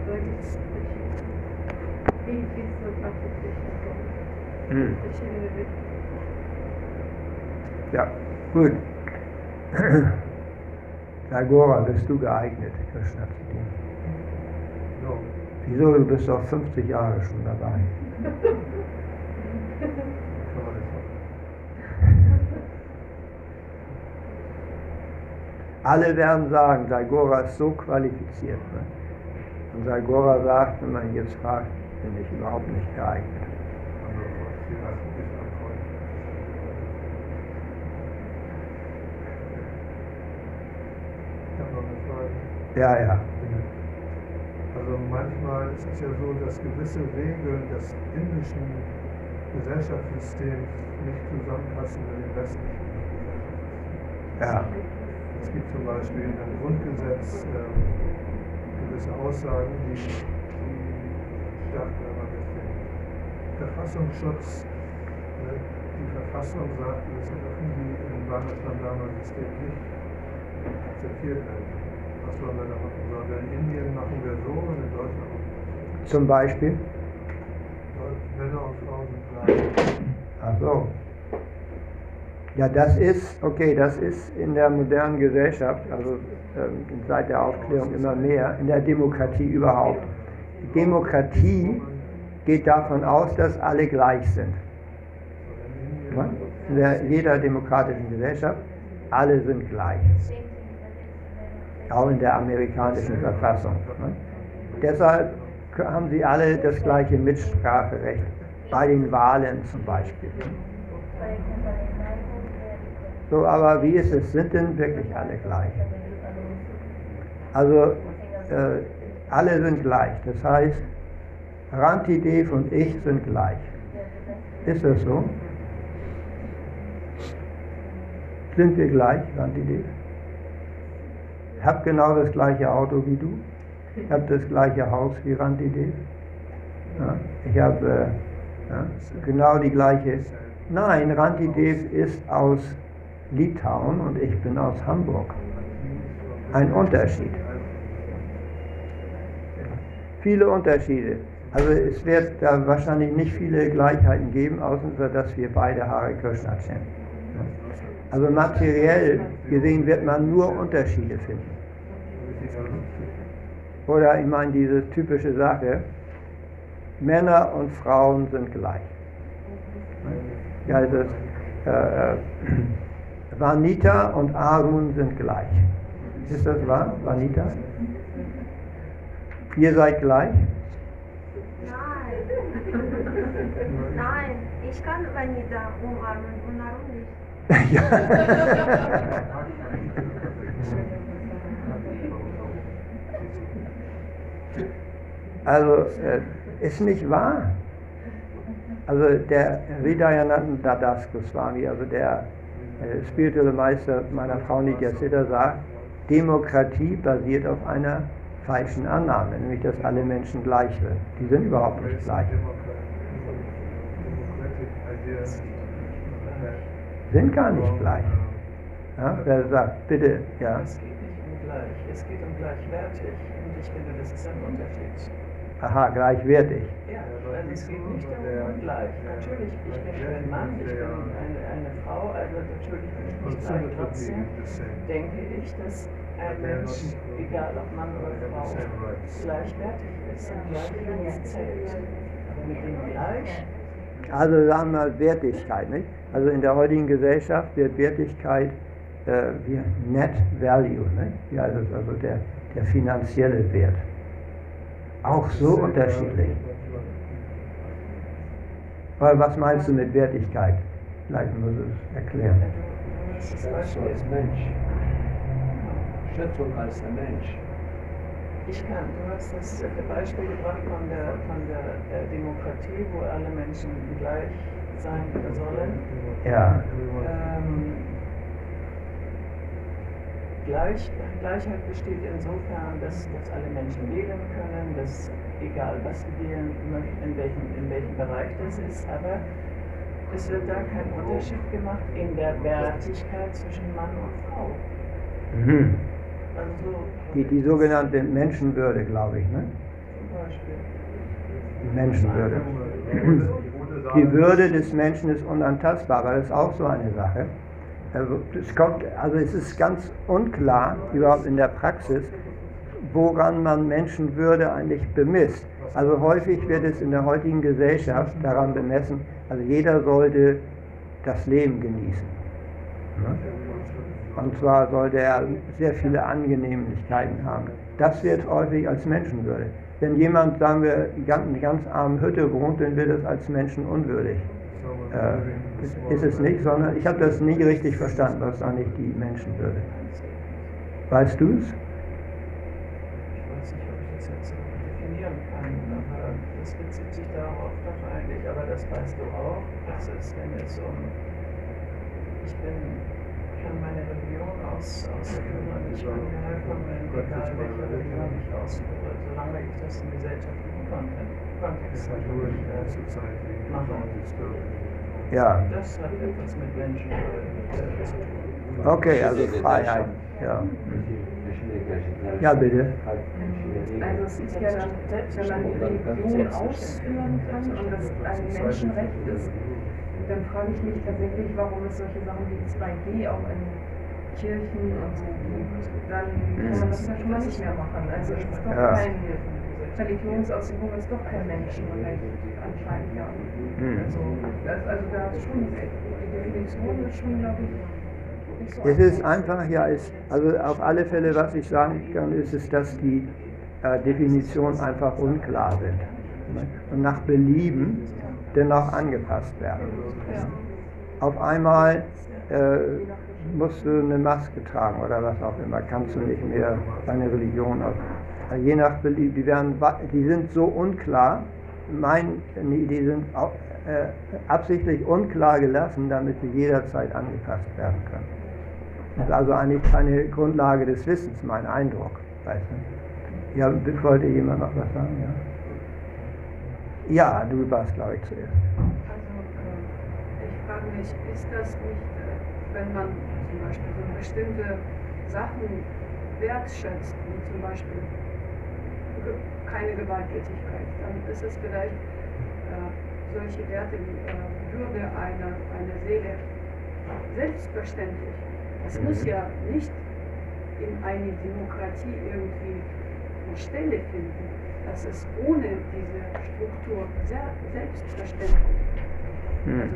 Da gibt es verschiedene. Wie viel kommt. Hm. Verschiedene Richtungen. Ja, gut. Tagora, bist du geeignet, Krishna zu dienen? Wieso? Du bist doch 50 Jahre schon dabei. Alle werden sagen, Tagora ist so qualifiziert. Ne? Und Tagora sagt, wenn man ihn jetzt fragt, bin ich überhaupt nicht geeignet. Ja, ja. Also manchmal ist es ja so, dass gewisse Regeln des indischen Gesellschaftssystems nicht zusammenpassen mit dem westlichen Gesellschaftssystem. Ja. Es gibt zum Beispiel in einem Grundgesetz äh, gewisse Aussagen, die, die jetzt den Verfassungsschutz. Ne? Die Verfassung sagt, dass irgendwie im Bandeslandama-System nicht akzeptiert werden. Was sollen wir da machen? Sollen wir in Indien machen wir so und in Deutschland machen wir Zum Beispiel? Männer und Frauen sind gleich. Ach so. Ja, das ist, okay, das ist in der modernen Gesellschaft, also ähm, seit der Aufklärung immer mehr, in der Demokratie überhaupt. Demokratie geht davon aus, dass alle gleich sind. In der, jeder demokratischen Gesellschaft, alle sind gleich. Auch in der amerikanischen Verfassung. Deshalb haben sie alle das gleiche Mitspracherecht, bei den Wahlen zum Beispiel. So, aber wie ist es? Sind denn wirklich alle gleich? Also, äh, alle sind gleich. Das heißt, Rantidev und ich sind gleich. Ist das so? Sind wir gleich, Rantidev? Ich habe genau das gleiche Auto wie du. Ich habe das gleiche Haus wie Rantidev. Ja, ich habe äh, ja, genau die gleiche. Nein, Rantidev ist aus Litauen und ich bin aus Hamburg. Ein Unterschied. Viele Unterschiede. Also es wird da wahrscheinlich nicht viele Gleichheiten geben, außer dass wir beide Hare Krishna chanten. Also materiell gesehen wird man nur Unterschiede finden. Oder ich meine diese typische Sache, Männer und Frauen sind gleich. Ja, das, äh, Vanita und Arun sind gleich. Ist das wahr, Vanita? Ihr seid gleich? Nein. Nein, ich kann Vanita umarmen und warum nicht? ja. Also, äh, ist nicht wahr. Also der Hridayananda Das Goswami, also der spirituelle Meister meiner Frau Nidya Siddha sagt, Demokratie basiert auf einer falschen Annahme, nämlich dass alle Menschen gleich sind. Die sind überhaupt nicht gleich. Sind gar nicht gleich. Ja, wer sagt, bitte, ja. Es geht nicht um gleich, es geht um gleichwertig. Und ich finde, das ist ein Unterschied. Aha, gleichwertig. Ja, also es geht nicht um gleich. Natürlich, ich bin ein Mann, ich bin eine, eine Frau, also natürlich bin ich nicht gleich. Trotzdem denke ich, dass ein Mensch, egal ob Mann oder Frau, gleichwertig ist und gleich zählt. Mit dem Gleich Also sagen wir mal Wertigkeit. Nicht? Also in der heutigen Gesellschaft wird Wertigkeit äh, wie Net Value, nicht? Ja, das ist also der, der finanzielle Wert. Auch so unterschiedlich. Weil was meinst du mit Wertigkeit? Vielleicht muss es erklären. Schätzung als Mensch. Schätzung als der Mensch. Ich kann, du hast das Beispiel gebracht von der, von der äh, Demokratie, wo alle Menschen gleich sein sollen. Ja. Ähm, Gleich, Gleichheit besteht insofern, dass, dass alle Menschen wählen können, dass egal was sie wählen möchten, in welchem, in welchem Bereich das ist, aber es wird da kein Unterschied gemacht in der Wertigkeit zwischen Mann und Frau. Mhm. Also Die, die sogenannte Menschenwürde, glaube ich. Ne? zum Beispiel. Die Menschenwürde. Die Würde des Menschen ist unantastbar, aber das ist auch so eine Sache. Also es, kommt, also es ist ganz unklar, überhaupt in der Praxis, woran man Menschenwürde eigentlich bemisst. Also häufig wird es in der heutigen Gesellschaft daran bemessen, also jeder sollte das Leben genießen. Ne? Und zwar sollte er sehr viele Angenehmlichkeiten haben. Das wird häufig als Menschenwürde. Wenn jemand, sagen wir, in einer ganz armen Hütte wohnt, dann wird es als menschenunwürdig. Äh, ist es nicht, sondern ich habe das nie richtig verstanden, was eigentlich die Menschenwürde. Weißt du es? Ich weiß nicht, ob ich das jetzt so definieren kann, aber das bezieht sich darauf wahrscheinlich, aber das weißt du auch, dass es, wenn es um, ich bin, kann meine Religion aus, ausführen und ich bin herkommen, egal welche Religion ich ausführe, solange ich das im gesellschaftlichen Kontext, Kontext natürlich äh, mache. Ja. Das hat etwas mit Menschen äh, zu tun. Okay, also Freiheit. Ja. Ja, bitte. Also es ist ja dann, wenn man Religion ausführen kann und das ein Menschenrecht ist, dann frage ich mich tatsächlich, warum es solche Sachen wie 2G auch in Kirchen und so gibt. Dann kann man das ja schon mal nicht mehr machen. Also es ist doch Ja. kein Religionsausübung ist doch kein Menschenrecht anscheinend ja. Hm. Also, das, also da ist schon die Definition ist schon, glaube ich, nicht so Es ist einfach. ja, ist, also auf alle Fälle, was ich sagen kann, ist es, dass die äh, Definitionen einfach unklar sind ne? und nach Belieben dennoch angepasst werden. Auf einmal äh, musst du eine Maske tragen oder was auch immer, kannst du nicht mehr deine Religion aus. Also je nach Belieben, die, werden, die sind so unklar, mein, nee, die sind auch, äh, absichtlich unklar gelassen, damit sie jederzeit angepasst werden können. Das ist also eigentlich keine Grundlage des Wissens, mein Eindruck. Weißt du? Ja, wollte jemand noch was sagen? Ja, ja du warst, glaube ich, zuerst. Also, äh, ich frage mich, ist das nicht, äh, wenn man zum Beispiel so bestimmte Sachen wertschätzt, wie zum Beispiel keine Gewalttätigkeit, dann ist es vielleicht äh, solche Werte wie äh, Würde einer, einer Seele selbstverständlich. Es muss ja nicht in eine Demokratie irgendwie eine Stelle finden. Das ist ohne diese Struktur sehr selbstverständlich. Hm.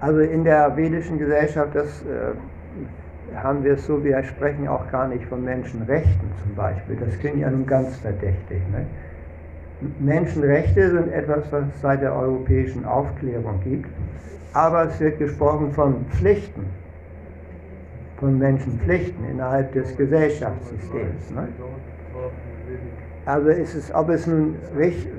Also Also in der vedischen Gesellschaft, das äh, haben wir es so, wir sprechen auch gar nicht von Menschenrechten zum Beispiel. Das klingt ja nun ganz verdächtig. Ne? Menschenrechte sind etwas, was es seit der europäischen Aufklärung gibt, aber es wird gesprochen von Pflichten, von Menschenpflichten innerhalb des Gesellschaftssystems. Ne? Also ist es, ob es nun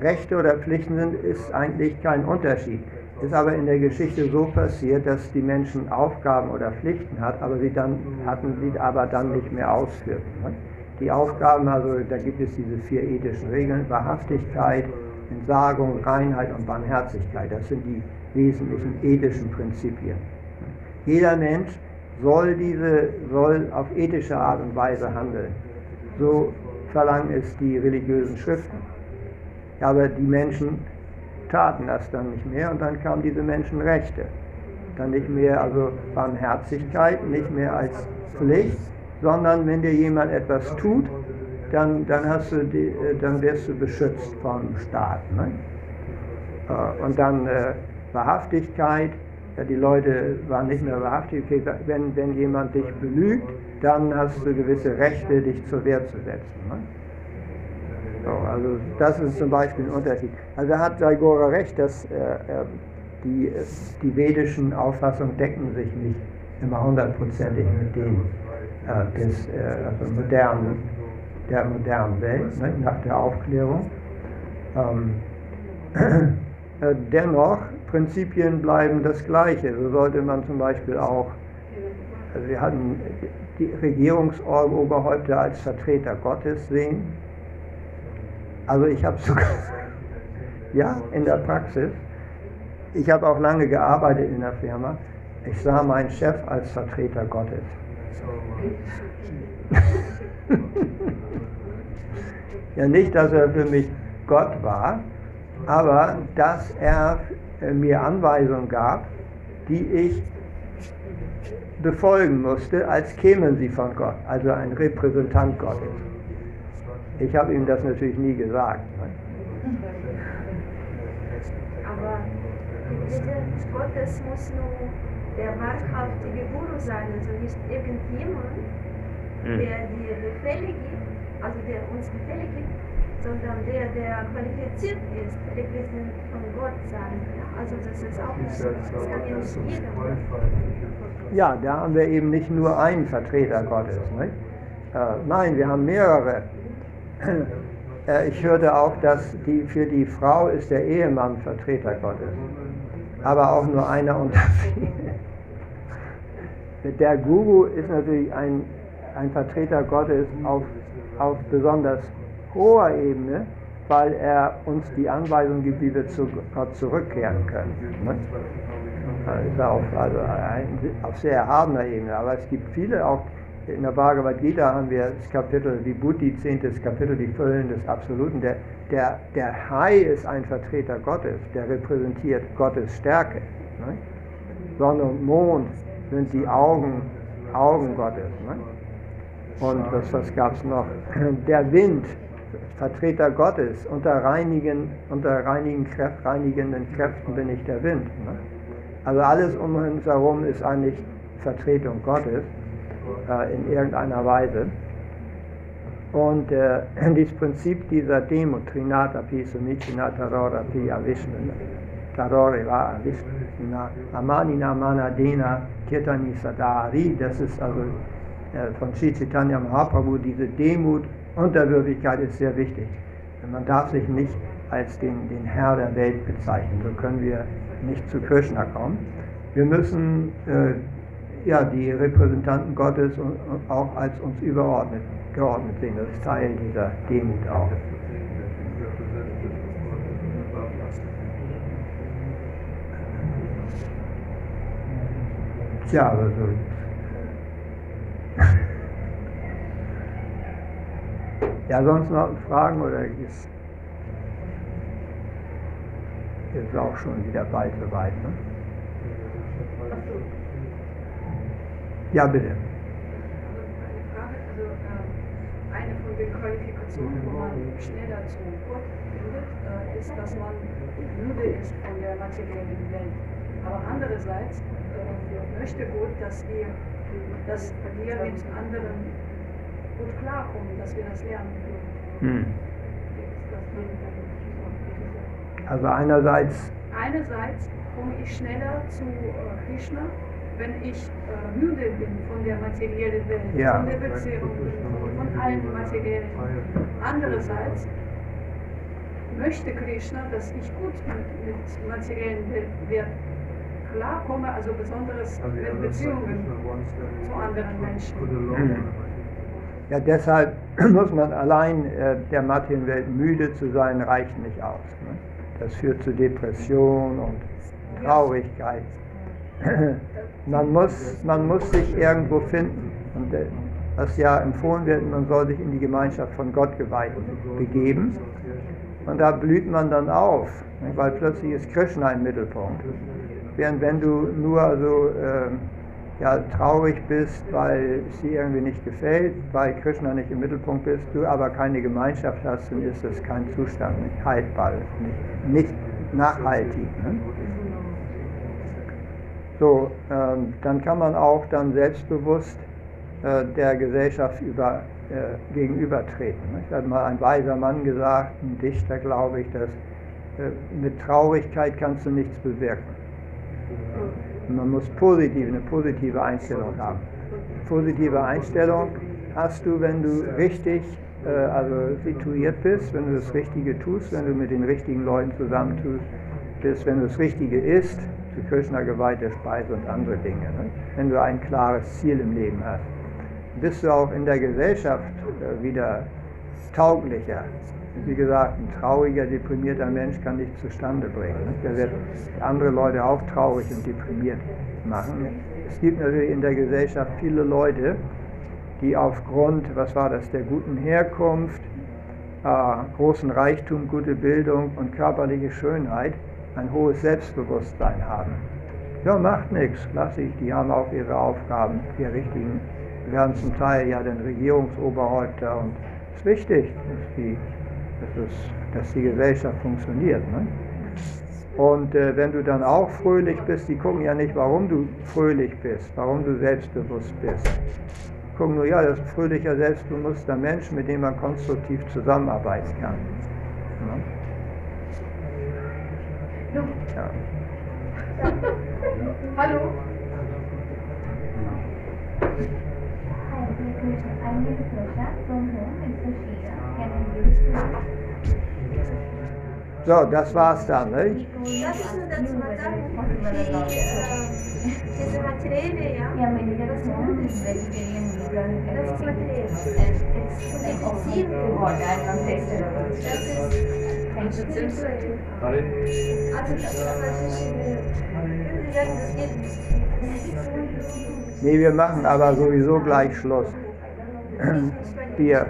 Rechte oder Pflichten sind, ist eigentlich kein Unterschied. Ist aber in der Geschichte so passiert, dass die Menschen Aufgaben oder Pflichten hat, aber sie dann, hatten sie aber dann nicht mehr ausführten. Ne? Die Aufgaben, also da gibt es diese vier ethischen Regeln, Wahrhaftigkeit, Entsagung, Reinheit und Barmherzigkeit. Das sind die wesentlichen ethischen Prinzipien. Jeder Mensch soll, diese, soll auf ethische Art und Weise handeln. So verlangen es die religiösen Schriften. Aber die Menschen taten das dann nicht mehr und dann kamen diese Menschenrechte. Dann nicht mehr also Barmherzigkeit, nicht mehr als Pflicht, sondern wenn dir jemand etwas tut, dann, dann, hast du die, äh, dann wirst du beschützt vom Staat. Ne? Äh, und dann äh, Wahrhaftigkeit, ja, die Leute waren nicht mehr wahrhaftig. Okay, wenn, wenn jemand dich belügt, dann hast du gewisse Rechte, dich zur Wehr zu setzen. Ne? So, also das ist zum Beispiel ein Unterschied. Also hat Saigora recht, dass äh, die, die vedischen Auffassungen decken sich nicht immer hundertprozentig mit denen äh, des äh, also modernen, der modernen Welt, ne, nach der Aufklärung. Ähm, äh, dennoch, Prinzipien bleiben das Gleiche. So sollte man zum Beispiel auch, also wir hatten die Regierungsoberhäupter als Vertreter Gottes sehen, also ich habe sogar, ja, in der Praxis, ich habe auch lange gearbeitet in der Firma, ich sah meinen Chef als Vertreter Gottes. Ja, nicht, dass er für mich Gott war, aber dass er äh, mir Anweisungen gab, die ich befolgen musste, als kämen sie von Gott, also ein Repräsentant Gottes. Ich habe ihm das natürlich nie gesagt. Ne? Aber Gottes muss nur der wahrhaftige Guru sein, also nicht irgendjemand, hm. der dir Befehle gibt, also der uns Befehle gibt, sondern der, der qualifiziert ist, Repräsentant von Gott sein. Also das ist auch nicht so. Das kann ja nicht jeder. Ja, da haben wir eben nicht nur einen Vertreter Gottes. Nicht? Äh, nein, wir haben mehrere. Äh, ich hörte auch, dass die, für die Frau ist der Ehemann Vertreter Gottes, aber auch nur einer unter vielen. Der Guru ist natürlich ein, ein Vertreter Gottes auf, auf besonders hoher Ebene, weil er uns die Anweisung gibt, wie wir zu Gott zurückkehren können. Ne? Ist auf, also ein, auf sehr erhabener Ebene. Aber es gibt viele auch in der Bhagavad Gita haben wir das Kapitel Vibhuti, zehntes Kapitel, die Füllen des Absoluten. Der, der, der Hai ist ein Vertreter Gottes, der repräsentiert Gottes Stärke. Ne? Sonne und Mond sind die Augen, Augen Gottes. Ne? Und was, was gab es noch? Der Wind, Vertreter Gottes, unter, reinigen, unter reinigen Kräft, reinigenden Kräften bin ich der Wind. Ne? Also alles um uns herum ist eigentlich Vertretung Gottes äh, in irgendeiner Weise. Und äh, dieses Prinzip dieser Demo, Trinata Pi Sumicina Tarora Pi Avishnu, Tarore va Avishnu, Amanina Manadena Kirtani Sadari, das ist also äh, von Sri Chaitanya Mahaprabhu, diese Demut, Unterwürfigkeit ist sehr wichtig. Man darf sich nicht als den, den Herr der Welt bezeichnen, so können wir nicht zu Krishna kommen. Wir müssen äh, ja, die Repräsentanten Gottes auch als uns überordnet geordnet sehen. Das ist Teil dieser Demut auch. Tja, aber so. Ja, sonst noch Fragen oder ist, ist auch schon wieder bald soweit, ne? Ja, bitte. Also äh, eine von den Qualifikationen, wo man schneller zu Gott findet, äh, ist, dass man müde ist von der materiellen Welt. Aber andererseits äh, möchte Gott, dass wir dass wir mit anderen gut klarkommen, dass wir das lernen können. Hm. Also einerseits, Einerseits komme ich schneller zu äh, Krishna, wenn ich äh, müde bin von der materiellen Welt, Ja. von der Beziehung, von, von allen materiellen. Andererseits möchte Krishna, dass ich gut mit, mit materiellen Welt Welt klarkomme, also besonders mit other side, Beziehungen zu anderen Menschen. alone. ja deshalb muss man allein äh, der Materienwelt müde zu sein, reicht nicht aus. Ne? Das führt zu Depression und Traurigkeit. Man muss, man muss sich irgendwo finden. Und äh, was ja empfohlen wird, man soll sich in die Gemeinschaft von Gott geweiht begeben. Und da blüht man dann auf, ne, weil plötzlich ist Krishna im Mittelpunkt. Während wenn du nur so ähm, ja, traurig bist, weil es dir irgendwie nicht gefällt, weil Krishna nicht im Mittelpunkt bist, du aber keine Gemeinschaft hast, dann ist das kein Zustand, nicht haltbar, nicht, nicht nachhaltig. Ne? So, ähm, dann kann man auch dann selbstbewusst äh, der Gesellschaft über, äh, gegenübertreten. Nicht? Da hat mal ein weiser Mann gesagt, ein Dichter, glaube ich, dass äh, mit Traurigkeit kannst du nichts bewirken. Man muss positiv, eine positive Einstellung haben. Positive Einstellung hast du, wenn du richtig äh, also situiert bist, wenn du das Richtige tust, wenn du mit den richtigen Leuten zusammentust, bist, wenn du das Richtige isst, zu Krishna geweihte Speise und andere Dinge. Ne? Wenn du ein klares Ziel im Leben hast, bist du auch in der Gesellschaft äh, wieder tauglicher. Wie gesagt, ein trauriger, deprimierter Mensch kann dich zustande bringen. Ne? Der wird andere Leute auch traurig und deprimiert machen. Es gibt natürlich in der Gesellschaft viele Leute, die aufgrund, was war das, der guten Herkunft, äh, großen Reichtum, gute Bildung und körperliche Schönheit ein hohes Selbstbewusstsein haben. Ja, macht nichts, lass ich, die haben auch ihre Aufgaben, die richtigen, werden zum Teil ja dann Regierungsoberhäupter und es ist wichtig, dass die, dass es, dass die Gesellschaft funktioniert. Ne? Und äh, wenn du dann auch fröhlich bist, die gucken ja nicht, warum du fröhlich bist, warum du selbstbewusst bist. Die gucken nur, ja, das ist ein fröhlicher, selbstbewusster Mensch, mit dem man konstruktiv zusammenarbeiten kann. Ne? Ja. Hallo? Hi, I need a pleasure from home. So, das war's dann, nicht? Darf ich nur dazu was sagen? Die, äh, diese Materielle, ja, home is vegetarian, vegan, das ist it's like seed what I'm not tasted about. Das ist spirituell. Also das ist äh, würden Sie sagen, das geht nicht. Nee, wir machen aber sowieso gleich Schluss. Bier.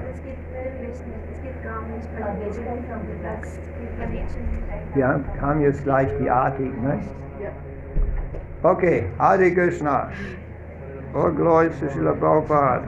Wir haben jetzt gleich die Artig, ne? Okay, Hare Krishna. Oh, glory to Srila Prabhupada.